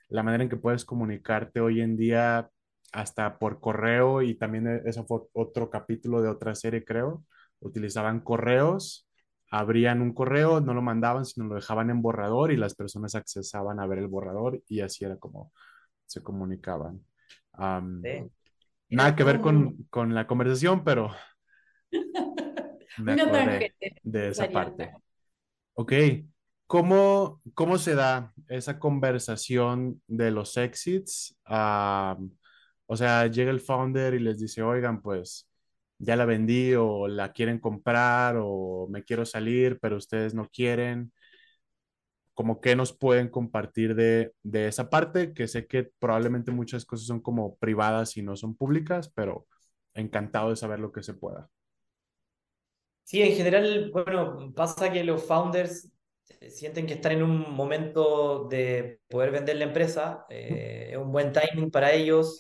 la manera en que puedes comunicarte hoy en día hasta por correo y también e- eso fue otro capítulo de otra serie, creo. Utilizaban correos, abrían un correo, no lo mandaban, sino lo dejaban en borrador y las personas accesaban a ver el borrador y así era como se comunicaban. Am,
Sí.
nada que ver con, con la conversación, pero me acordé de esa parte. Ok, ¿cómo, cómo se da esa conversación de los exits? O sea, llega el founder y les dice, oigan, pues ya la vendí o la quieren comprar o me quiero salir, pero ustedes no quieren. Como que nos pueden compartir de, de esa parte, que sé que probablemente muchas cosas son como privadas y no son públicas, pero encantado de saber lo que se pueda.
Sí, en general, bueno, pasa que los founders eh, sienten que están en un momento de poder vender la empresa, eh, es un buen timing para ellos,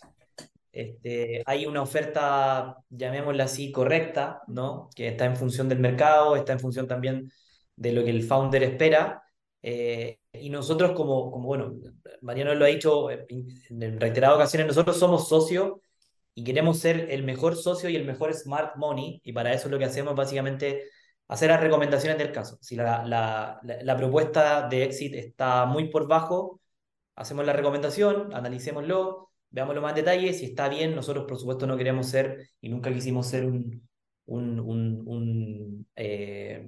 este, hay una oferta, llamémosla así, correcta, ¿no? Que está en función del mercado, está en función también de lo que el founder espera, eh, y nosotros como, como, bueno, Mariano lo ha dicho en en reiteradas ocasiones, nosotros somos socios y queremos ser el mejor socio y el mejor smart money, y para eso lo que hacemos básicamente hacer las recomendaciones del caso. Si la, la, la, la propuesta de exit está muy por bajo, hacemos la recomendación, analicémoslo, veámoslo más en detalle, si está bien, nosotros por supuesto no queremos ser y nunca quisimos ser un... un, un, un eh,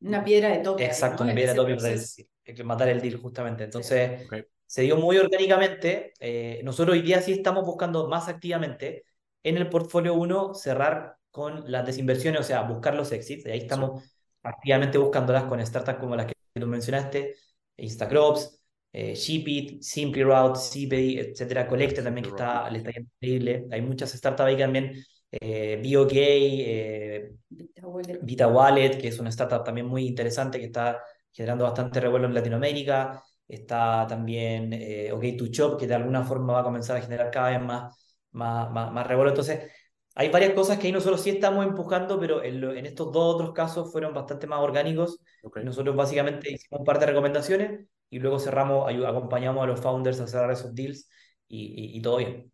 Una piedra de toque.
exacto,
¿no?
una piedra de toque para matar el deal justamente. Entonces
Ok,
se dio muy orgánicamente. Eh, nosotros hoy día sí estamos buscando más activamente en el portfolio 1 cerrar con las desinversiones, o sea, buscar los exits. Y ahí estamos activamente buscándolas con startups como las que tú mencionaste, Instacrops, eh, Shipit, Simply Route, CPay, etcétera, Collecte también que está, le está yendo increíble. Hay muchas startups ahí también, eh, BOK, eh,
Vista Wallet.
Vita Wallet, que es una startup también muy interesante que está generando bastante revuelo en Latinoamérica. Está también eh, OK2Shop, que de alguna forma va a comenzar a generar cada vez más, más, más, más revuelo. Entonces, hay varias cosas que ahí nosotros sí estamos empujando, pero en, lo- en estos dos otros casos fueron bastante más orgánicos.
ok.
Y nosotros básicamente hicimos un par de recomendaciones y luego cerramos, acompañamos a los founders a cerrar esos deals y, y, y todo bien.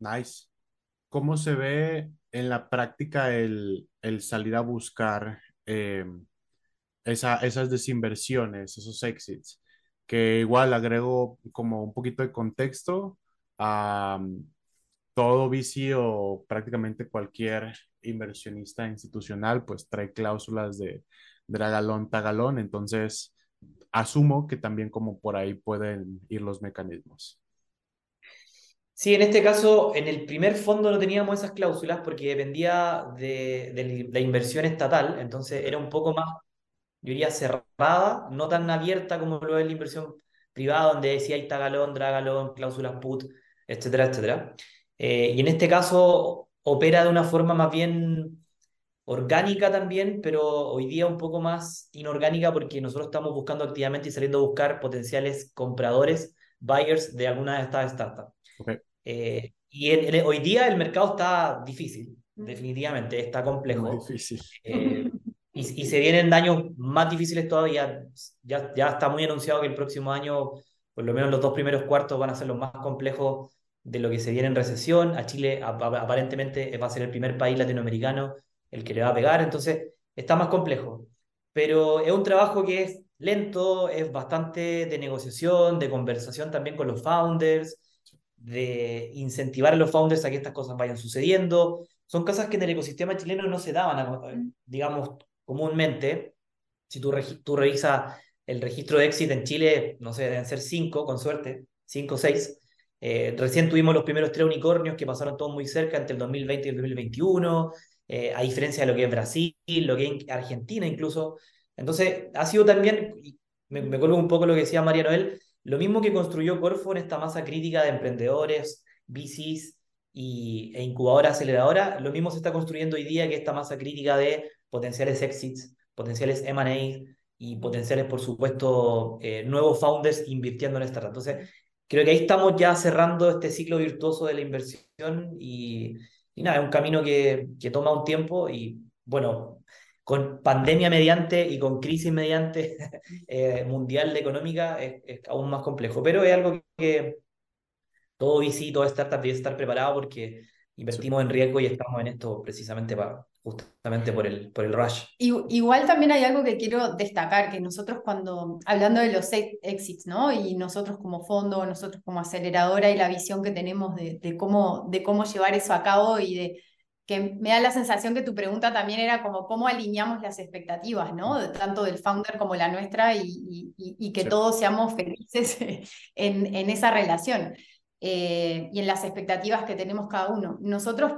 Nice. ¿Cómo se ve en la práctica el, el salir a buscar eh, esa- esas desinversiones, esos exits? Que igual agrego como un poquito de contexto a todo VC o prácticamente cualquier inversionista institucional, pues trae cláusulas de dragalón, tagalón. Entonces, asumo que también como por ahí pueden ir los mecanismos.
Sí, en este caso, en el primer fondo no teníamos esas cláusulas porque dependía de, de la inversión estatal, entonces era un poco más, yo diría, cerrada, no tan abierta como lo es la inversión privada donde decía hay tagalón, dragalón, cláusulas put, etcétera, etcétera. Eh, y en este caso opera de una forma más bien orgánica también, pero hoy día un poco más inorgánica porque nosotros estamos buscando activamente y saliendo a buscar potenciales compradores, buyers de alguna de estas startups. Eh, y hoy día el mercado está difícil, mm. definitivamente, está complejo.
difícil.
Eh, y, y, se vienen daños más difíciles todavía. Ya, ya está muy anunciado que el próximo año, por lo menos los dos primeros cuartos, van a ser los más complejos de lo que se viene en recesión. A Chile aparentemente va a ser el primer país latinoamericano el que le va a pegar, entonces está más complejo. Pero es un trabajo que es lento, es bastante de negociación, de conversación también con los founders, de incentivar a los founders a que estas cosas vayan sucediendo. Son cosas que en el ecosistema chileno no se daban, digamos, comúnmente. Si tú, tú revisas el registro de éxito en Chile, no sé, deben ser cinco, con suerte, cinco o seis. Eh, recién tuvimos los primeros tres unicornios que pasaron todos muy cerca entre el 2020 y el 2021. Eh, a diferencia de lo que es Brasil, lo que es Argentina incluso. Entonces, ha sido también, me, me un poco lo que decía María Noel, lo mismo que construyó Corfo en esta masa crítica de emprendedores, VCs y, e incubadoras aceleradoras, lo mismo se está construyendo hoy día que esta masa crítica de potenciales exits, potenciales M&A y potenciales, por supuesto, eh, nuevos founders invirtiendo en startup. Entonces, creo que ahí estamos ya cerrando este ciclo virtuoso de la inversión y, y nada, es un camino que, que toma un tiempo y bueno, con pandemia mediante y con crisis mediante eh, mundial económica es, aún más complejo, pero es algo que todo VC, toda startup debe estar preparado porque invertimos en riesgo y estamos en esto precisamente para, justamente por el, por el rush.
Igual también hay algo que quiero destacar, que nosotros cuando, hablando de los exits, ¿no? Y nosotros como fondo, nosotros como aceleradora y la visión que tenemos de, de, cómo, de cómo llevar eso a cabo y de que me da la sensación que tu pregunta también era como cómo alineamos las expectativas, ¿no? Tanto del founder como la nuestra y, y, que todos seamos felices en, en esa relación eh, y en las expectativas que tenemos cada uno. Nosotros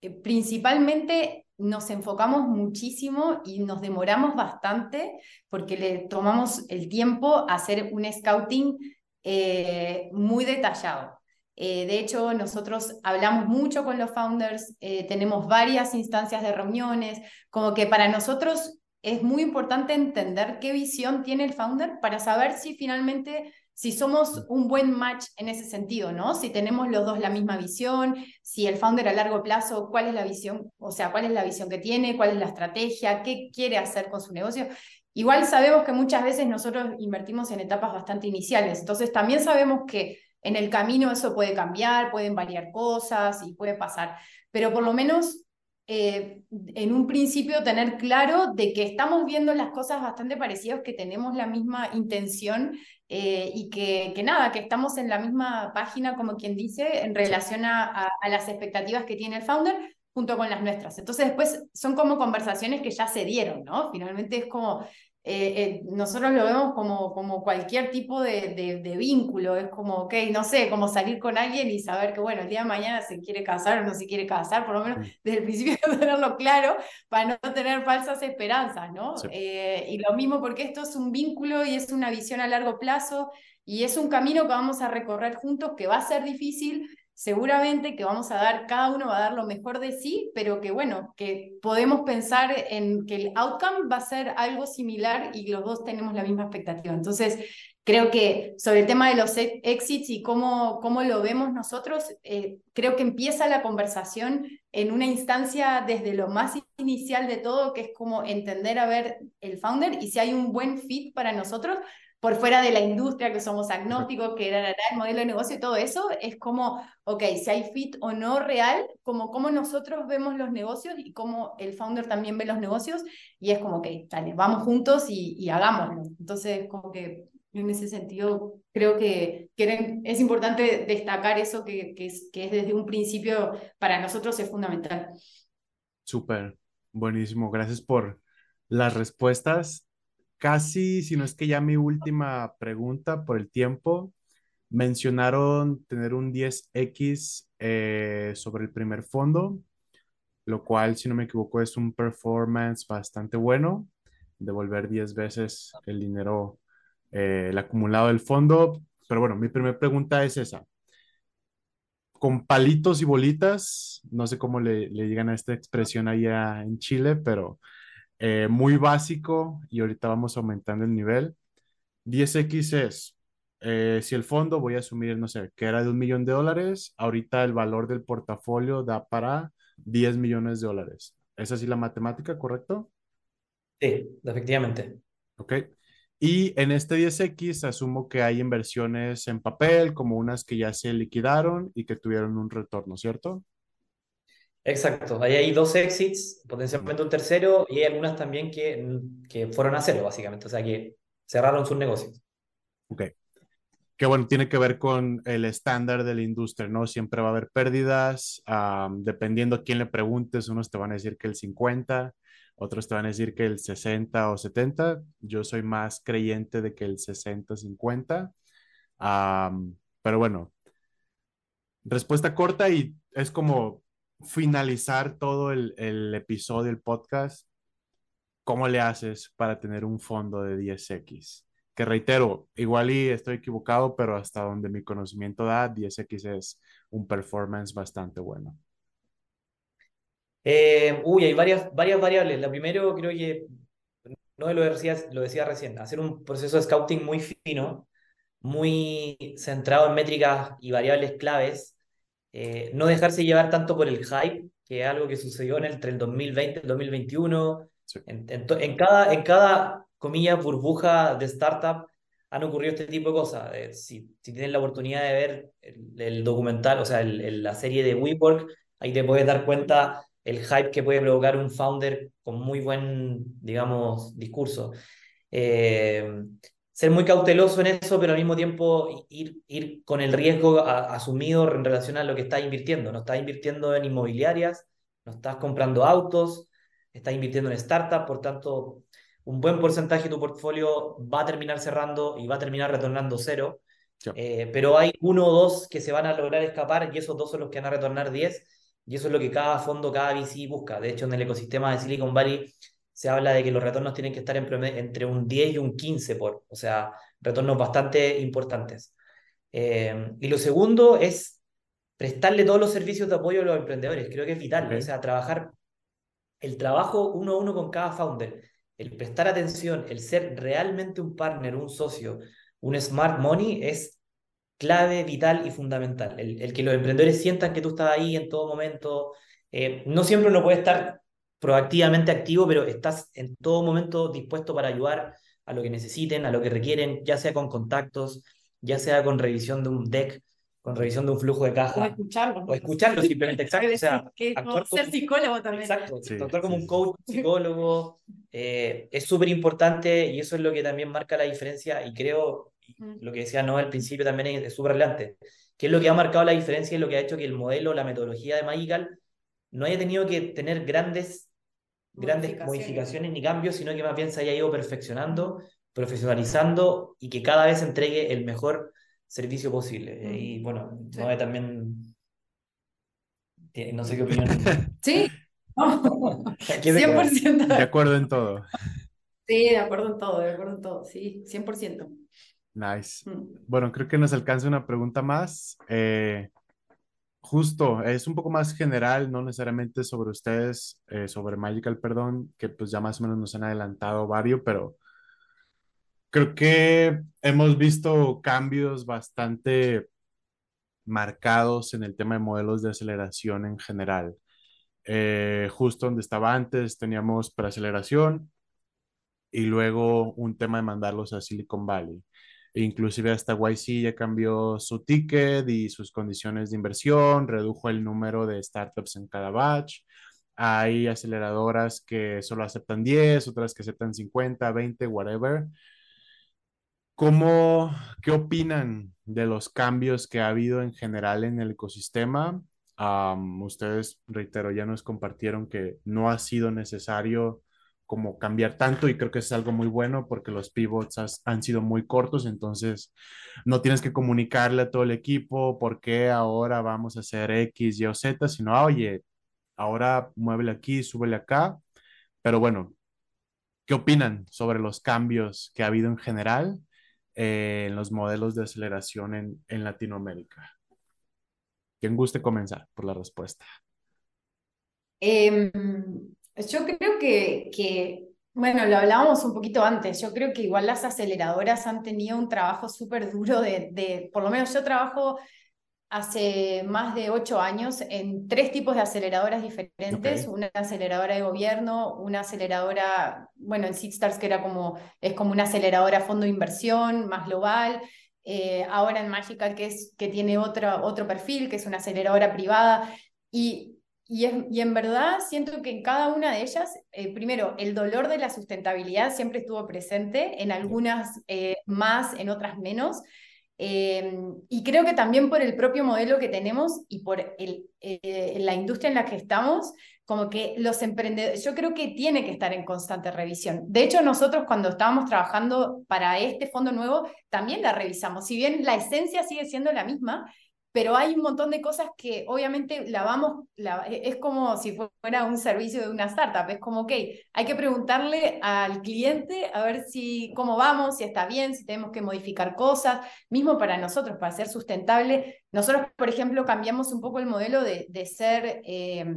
eh, principalmente nos enfocamos muchísimo y nos demoramos bastante porque le tomamos el tiempo a hacer un scouting eh, muy detallado. Eh, de hecho, nosotros hablamos mucho con los founders, tenemos varias instancias de reuniones, como que para nosotros es muy importante entender qué visión tiene el founder para saber si finalmente si somos un buen match en ese sentido, ¿no? Si tenemos los dos la misma visión, si el founder a largo plazo, cuál es la visión, o sea, cuál es la visión que tiene, cuál es la estrategia, qué quiere hacer con su negocio. Igual sabemos que muchas veces nosotros invertimos en etapas bastante iniciales, entonces también sabemos que en el camino eso puede cambiar, pueden variar cosas y puede pasar, pero por lo menos eh, en un principio tener claro de que estamos viendo las cosas bastante parecidas, que tenemos la misma intención eh, y que, que, nada, que estamos en la misma página, como quien dice, en relación a, a, las expectativas que tiene el founder junto con las nuestras. Entonces después son como conversaciones que ya se dieron, ¿no? Finalmente es como, eh, eh, nosotros lo vemos como, como cualquier tipo de, de, vínculo, es como, ok, no sé, como salir con alguien y saber que, bueno, el día de mañana se quiere casar o no se quiere casar, por lo menos desde el principio tenerlo claro para no tener falsas esperanzas, ¿no? Eh, y lo mismo porque esto es un vínculo y es una visión a largo plazo y es un camino que vamos a recorrer juntos que va a ser difícil, seguramente que vamos a dar, cada uno va a dar lo mejor de sí, pero que bueno, que podemos pensar en que el outcome va a ser algo similar y los dos tenemos la misma expectativa. Entonces, creo que sobre el tema de los e-, exits y cómo, cómo lo vemos nosotros, eh, creo que empieza la conversación en una instancia desde lo más inicial de todo, que es como entender a ver el founder y si hay un buen fit para nosotros, por fuera de la industria, que somos agnósticos, que era el modelo de negocio y todo eso, es como, ok, si hay fit o no real, como cómo nosotros vemos los negocios y cómo el founder también ve los negocios, y es como, ok, dale, vamos juntos y, hagámoslo. Entonces, como que en ese sentido, creo que, es importante destacar eso que, que, es, que es desde un principio, para nosotros es fundamental.
Súper, buenísimo, gracias por las respuestas casi, si no es que ya mi última pregunta por el tiempo, mencionaron tener un 10X eh, sobre el primer fondo, lo cual, si no me equivoco, es un performance bastante bueno, devolver 10 veces el dinero eh, el acumulado del fondo. Pero bueno, mi primera pregunta es esa. Con palitos y bolitas, no sé cómo le, le llegan a esta expresión allá en Chile, pero eh, muy básico y ahorita vamos aumentando el nivel. 10X es, eh, si el fondo voy a asumir, no sé, que era de un millón de dólares, ahorita el valor del portafolio da para 10 millones de dólares. ¿Es así la matemática, correcto?
Sí, efectivamente.
Ok. Y en este 10X asumo que hay inversiones en papel, como unas que ya se liquidaron y que tuvieron un retorno, ¿cierto?
Exacto, ahí hay dos exits, potencialmente un tercero, y hay algunas también que, que fueron a cero, básicamente, o sea que cerraron sus negocios.
Ok. Que bueno, tiene que ver con el estándar de la industria, ¿no? Siempre va a haber pérdidas, am, dependiendo a quién le preguntes, unos te van a decir que el 50, otros te van a decir que el 60 o 70. Yo soy más creyente de que el 60-50. Am, pero bueno, respuesta corta y es como finalizar todo el, el episodio, el podcast. ¿Cómo le haces para tener un fondo de 10X? Que reitero, igual y estoy equivocado, pero hasta donde mi conocimiento da, 10X es un performance bastante bueno.
Eh, uy, hay varias, varias variables. La primero, creo que, no lo decía, lo decía recién, hacer un proceso de scouting muy fino, muy centrado en métricas y variables claves, eh, no dejarse llevar tanto por el hype, que es algo que sucedió en el- entre el 2020 y el 2021.
Sí.
En, en to- en cada, en cada, comillas, burbuja de startup han ocurrido este tipo de cosas. Eh, si, si tienes la oportunidad de ver el, el documental, o sea, el- la serie de WeWork, ahí te puedes dar cuenta el hype que puede provocar un founder con muy buen, digamos, discurso. Eh, ser muy cauteloso en eso, pero al mismo tiempo ir, ir con el riesgo a- asumido en relación a lo que estás invirtiendo. No estás invirtiendo en inmobiliarias, no estás comprando autos, estás invirtiendo en startups, por tanto, un buen porcentaje de tu portfolio va a terminar cerrando y va a terminar retornando cero.
Sí.
Eh, pero hay uno o dos que se van a lograr escapar y esos dos son los que van a retornar 10 y eso es lo que cada fondo, cada VC busca. De hecho, en el ecosistema de Silicon Valley se habla de que los retornos tienen que estar en promedio, entre un 10 y un 15 por, o sea, retornos bastante importantes. Eh, y lo segundo es prestarle todos los servicios de apoyo a los emprendedores. Creo que es vital,
Ok.
o sea, trabajar el trabajo uno a uno con cada founder, el prestar atención, el ser realmente un partner, un socio, un smart money es clave, vital y fundamental. El, el que los emprendedores sientan que tú estás ahí en todo momento. Eh, no siempre uno puede estar proactivamente activo, pero estás en todo momento dispuesto para ayudar a lo que necesiten, a lo que requieren, ya sea con contactos, ya sea con revisión de un deck, con revisión de un flujo de
O
caja,
escucharlo.
o escucharlo simplemente, exacto. O sea,
que como- ser psicólogo también.
Exacto,
Sí,
actuar como
sí,
un coach, psicólogo, eh, es súper importante y eso es lo que también marca la diferencia y creo,
Mm.
lo que decía Noel al principio también es es súper relevante, que es lo que ha marcado la diferencia y lo que ha hecho que el modelo, la metodología de Magical no haya tenido que tener grandes, grandes
Modificaciones.
modificaciones ni cambios, sino que más bien se haya ido perfeccionando, profesionalizando y que cada vez entregue el mejor servicio posible.
Mm.
Y bueno,
Sí.
También, no sé qué opinión.
Sí, no,
¿Qué te-
100%.
De acuerdo en todo.
Sí, de acuerdo en todo, de acuerdo en todo, sí, 100%.
Nice.
Mm.
Bueno, creo que nos alcanza una pregunta más. Eh, justo, es un poco más general, no necesariamente sobre ustedes, eh, sobre Magical, perdón, que pues ya más o menos nos han adelantado varios, pero creo que hemos visto cambios bastante marcados en el tema de modelos de aceleración en general. Eh, justo donde estaba antes teníamos preaceleración y luego un tema de mandarlos a Silicon Valley. Inclusive hasta YC ya cambió su ticket y sus condiciones de inversión, redujo el número de startups en cada batch. Hay aceleradoras que solo aceptan 10, otras que aceptan 50, 20, whatever. ¿Cómo, qué opinan de los cambios que ha habido en general en el ecosistema? Am, ustedes, reitero, ya nos compartieron que no ha sido necesario como cambiar tanto y creo que es algo muy bueno porque los pivots han sido muy cortos, entonces no tienes que comunicarle a todo el equipo por qué ahora vamos a hacer X, Y o Z, sino, ah, oye, ahora muévele aquí, súbele acá. Pero bueno, ¿qué opinan sobre los cambios que ha habido en general? eh, en los modelos de aceleración en, en Latinoamérica? ¿Quién guste comenzar por la respuesta?
Em, yo creo que, que, bueno, lo hablábamos un poquito antes, yo creo que igual las aceleradoras han tenido un trabajo súper duro de, de, por lo menos yo trabajo hace más de ocho años en tres tipos de aceleradoras diferentes, una aceleradora de gobierno, una aceleradora, bueno, en Seedstars que era como, es como una aceleradora fondo de inversión más global, eh, ahora en Magical que, es, que tiene otro, otro perfil, que es una aceleradora privada, y y, y, en verdad siento que en cada una de ellas, eh, primero, el dolor de la sustentabilidad siempre estuvo presente, en algunas eh, más, en otras menos, Em, y creo que también por el propio modelo que tenemos y por el, eh, la industria en la que estamos, como que los emprendedores, yo creo que tiene que estar en constante revisión. De hecho, nosotros cuando estábamos trabajando para este fondo nuevo, también la revisamos. Si bien la esencia sigue siendo la misma, pero hay un montón de cosas que obviamente la vamos, la, e, es como si fuera un servicio de una startup, es como, ok, hay que preguntarle al cliente a ver si, cómo vamos, si está bien, si tenemos que modificar cosas, mismo para nosotros, para ser sustentable. Nosotros, por ejemplo, cambiamos un poco el modelo de, de ser eh,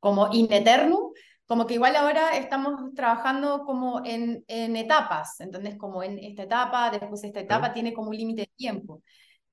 como in eternum, como que igual ahora estamos trabajando como en, en etapas, ¿entendés? Como en esta etapa, después esta etapa tiene como un límite de tiempo.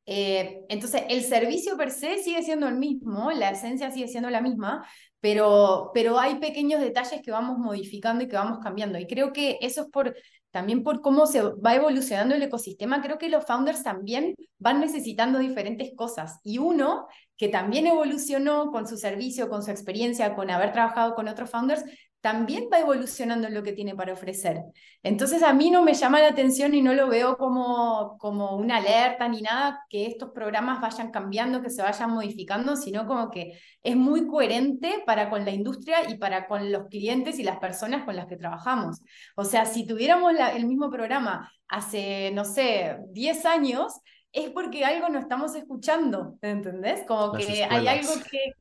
Eh, entonces, el servicio per se sigue siendo el mismo, la esencia sigue siendo la misma, pero, pero hay pequeños detalles que vamos modificando y que vamos cambiando. Y creo que eso es por, también por cómo se va evolucionando el ecosistema. Creo que los founders también van necesitando diferentes cosas. Y uno que también evolucionó con su servicio, con su experiencia, con haber trabajado con otros founders, también va evolucionando en lo que tiene para ofrecer. Entonces a mí no me llama la atención y no lo veo como, como una alerta ni nada que estos programas vayan cambiando, que se vayan modificando, sino como que es muy coherente para con la industria y para con los clientes y las personas con las que trabajamos. O sea, si tuviéramos el mismo programa hace, no sé, 10 años, es porque algo no estamos escuchando, ¿entendés? Como que hay algo que,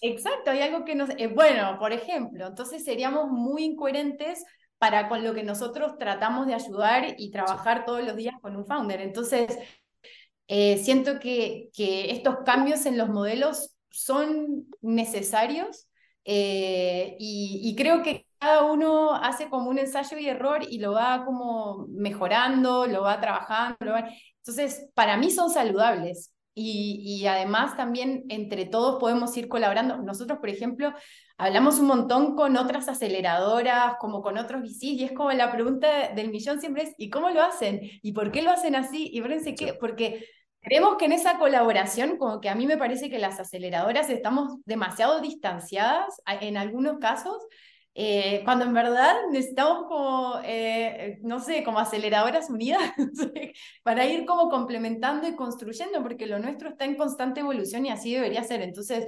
Exacto, hay algo que nos... Eh, bueno, por ejemplo, entonces seríamos muy incoherentes para con lo que nosotros tratamos de ayudar y trabajar todos los días con un founder. Entonces, eh, siento que, que estos cambios en los modelos son necesarios eh, y, y, creo que cada uno hace como un ensayo y error y lo va como mejorando, lo va trabajando. Lo va... Entonces, para mí son saludables. Y, además también entre todos podemos ir colaborando. Nosotros, por ejemplo, hablamos un montón con otras aceleradoras, como con otros VCs, y es como la pregunta del millón siempre es, ¿y cómo lo hacen? ¿Y por qué lo hacen así? Y fíjense qué, porque creemos que en esa colaboración, como que a mí me parece que las aceleradoras estamos demasiado distanciadas en algunos casos, eh, cuando en verdad necesitamos como, eh, no sé, como aceleradoras unidas para ir como complementando y construyendo, porque lo nuestro está en constante evolución y así debería ser. Entonces,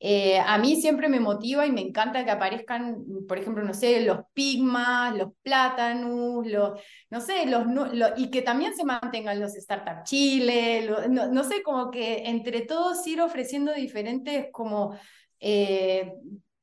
eh, a mí siempre me motiva y me encanta que aparezcan, por ejemplo, no sé, los pigmas, los plátanos, los, no sé, los, y que también se mantengan los Startup Chile, no, no, sé, como que entre todos ir ofreciendo diferentes como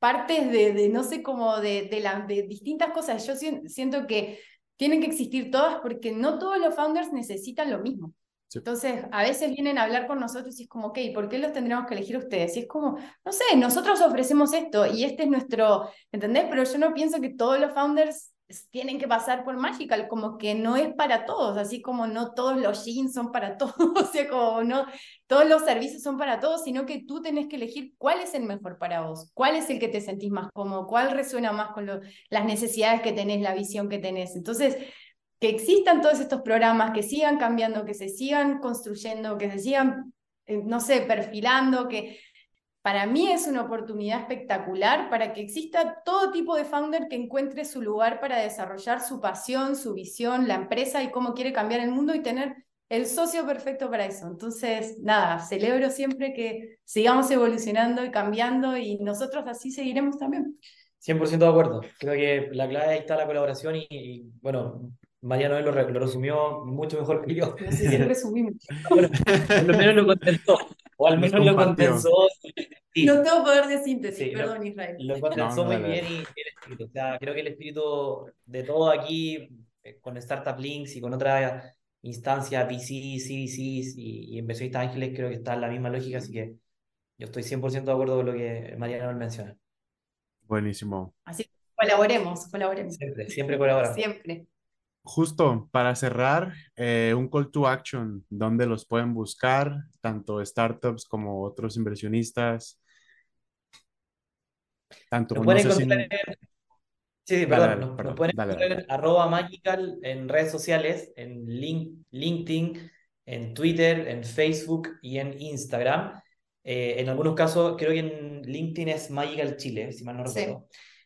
partes de, no sé, como de, de, de distintas cosas. Yo siento que tienen que existir todas porque no todos los founders necesitan lo mismo. Entonces, a veces vienen a hablar con nosotros y es como, ok, ¿por qué los tendríamos que elegir ustedes? Y es como, no sé, nosotros ofrecemos esto y este es nuestro, ¿entendés? Pero yo no pienso que todos los founders tienen que pasar por Magical, como que no es para todos, así como no todos los jeans son para todos, o sea, como no todos los servicios son para todos, sino que tú tenés que elegir cuál es el mejor para vos, cuál es el que te sentís más cómodo, cuál resuena más con las necesidades que tenés, la visión que tenés. Entonces, que existan todos estos programas, que sigan cambiando, que se sigan construyendo, que se sigan, eh, no sé, perfilando, que para mí es una oportunidad espectacular para que exista todo tipo de founder que encuentre su lugar para desarrollar su pasión, su visión, la empresa y cómo quiere cambiar el mundo y tener el socio perfecto para eso. Entonces, nada, celebro siempre que sigamos evolucionando y cambiando y nosotros así seguiremos también.
100% de acuerdo. Creo que la clave ahí está la colaboración y, bueno, Mariano lo, lo, resumió mucho mejor que yo.
No sé si resumimos.
bueno, lo menos lo contestó. O al menos lo condensó.
No tengo poder de síntesis, perdón, Israel.
Lo condensó muy bien y el espíritu. O sea, creo que el espíritu de todo aquí, eh, con Startup Links y con otras instancias, VC, CVCs y, y inversionistas ángeles, creo que está en la misma lógica, así que yo estoy 100% de acuerdo con lo que Mariano menciona.
Buenísimo.
Así que colaboremos, colaboremos.
Siempre, siempre colaboramos.
Siempre.
Justo para cerrar, eh, un call to action, donde los pueden buscar, tanto startups como otros inversionistas. Tanto,
Nos
no
pueden
sé si-
encontrar en- Sí, sí,
Dale,
perdón,
dale,
nos,
perdón,
nos pueden
dale,
encontrar
dale.
en arroba magical en redes sociales, en link- LinkedIn, en Twitter, en Facebook y en Instagram. Eh, en algunos casos, creo que en LinkedIn es Magical Chile, si mal no
Sí.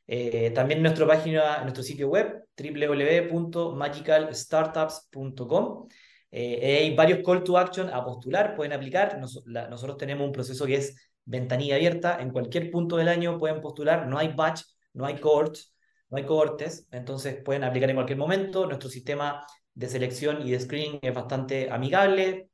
Eh, también nuestra página, nuestro sitio web, www.magicalstartups.com. Eh, hay varios call to action a postular, pueden aplicar. Nos- la- nosotros tenemos un proceso que es ventanilla abierta. En cualquier punto del año pueden postular. No hay batch, no hay cohorts, no hay cohortes. Entonces pueden aplicar en cualquier momento. Nuestro sistema de selección y de screening es bastante amigable.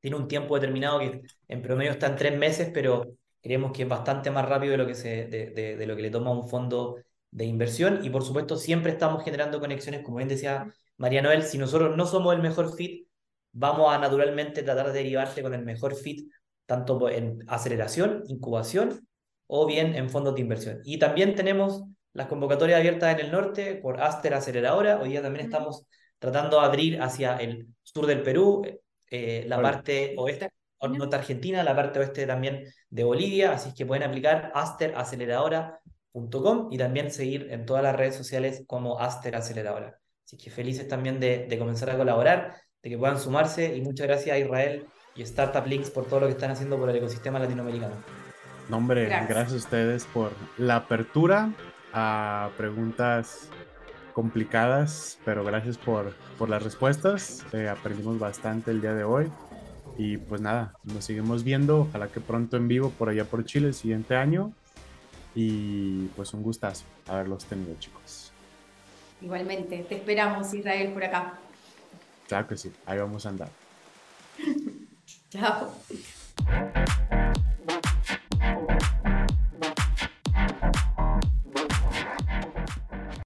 Tiene un tiempo determinado que en promedio está en tres meses, pero creemos que es bastante más rápido de lo que, se, de, de- de lo que le toma un fondo de inversión. Y por supuesto, siempre estamos generando conexiones, como bien decía María Noel, si nosotros no somos el mejor fit, vamos a naturalmente tratar de derivarte con el mejor fit, tanto en aceleración, incubación o bien en fondos de inversión. Y también tenemos las convocatorias abiertas en el norte por Aster Aceleradora. Hoy día también estamos tratando de abrir hacia el sur del Perú, eh, la
Vale.
parte oeste. Norte Argentina, la parte oeste también de Bolivia, así que pueden aplicar asteraceleradora.com y también seguir en todas las redes sociales como Aster Aceleradora. Así que felices también de, de comenzar a colaborar, de que puedan sumarse y muchas gracias a Israel y Startup Links por todo lo que están haciendo por el ecosistema latinoamericano.
No, hombre,
Gracias.
gracias. a ustedes por la apertura a preguntas complicadas, pero gracias por, por las respuestas. Eh, aprendimos bastante el día de hoy. Y pues nada, nos seguimos viendo. Ojalá que pronto en vivo por allá por Chile el siguiente año. Y pues un gustazo haberlos tenido, chicos.
Igualmente, te esperamos, Israel, por acá.
Claro que sí, ahí vamos a andar.
Chao.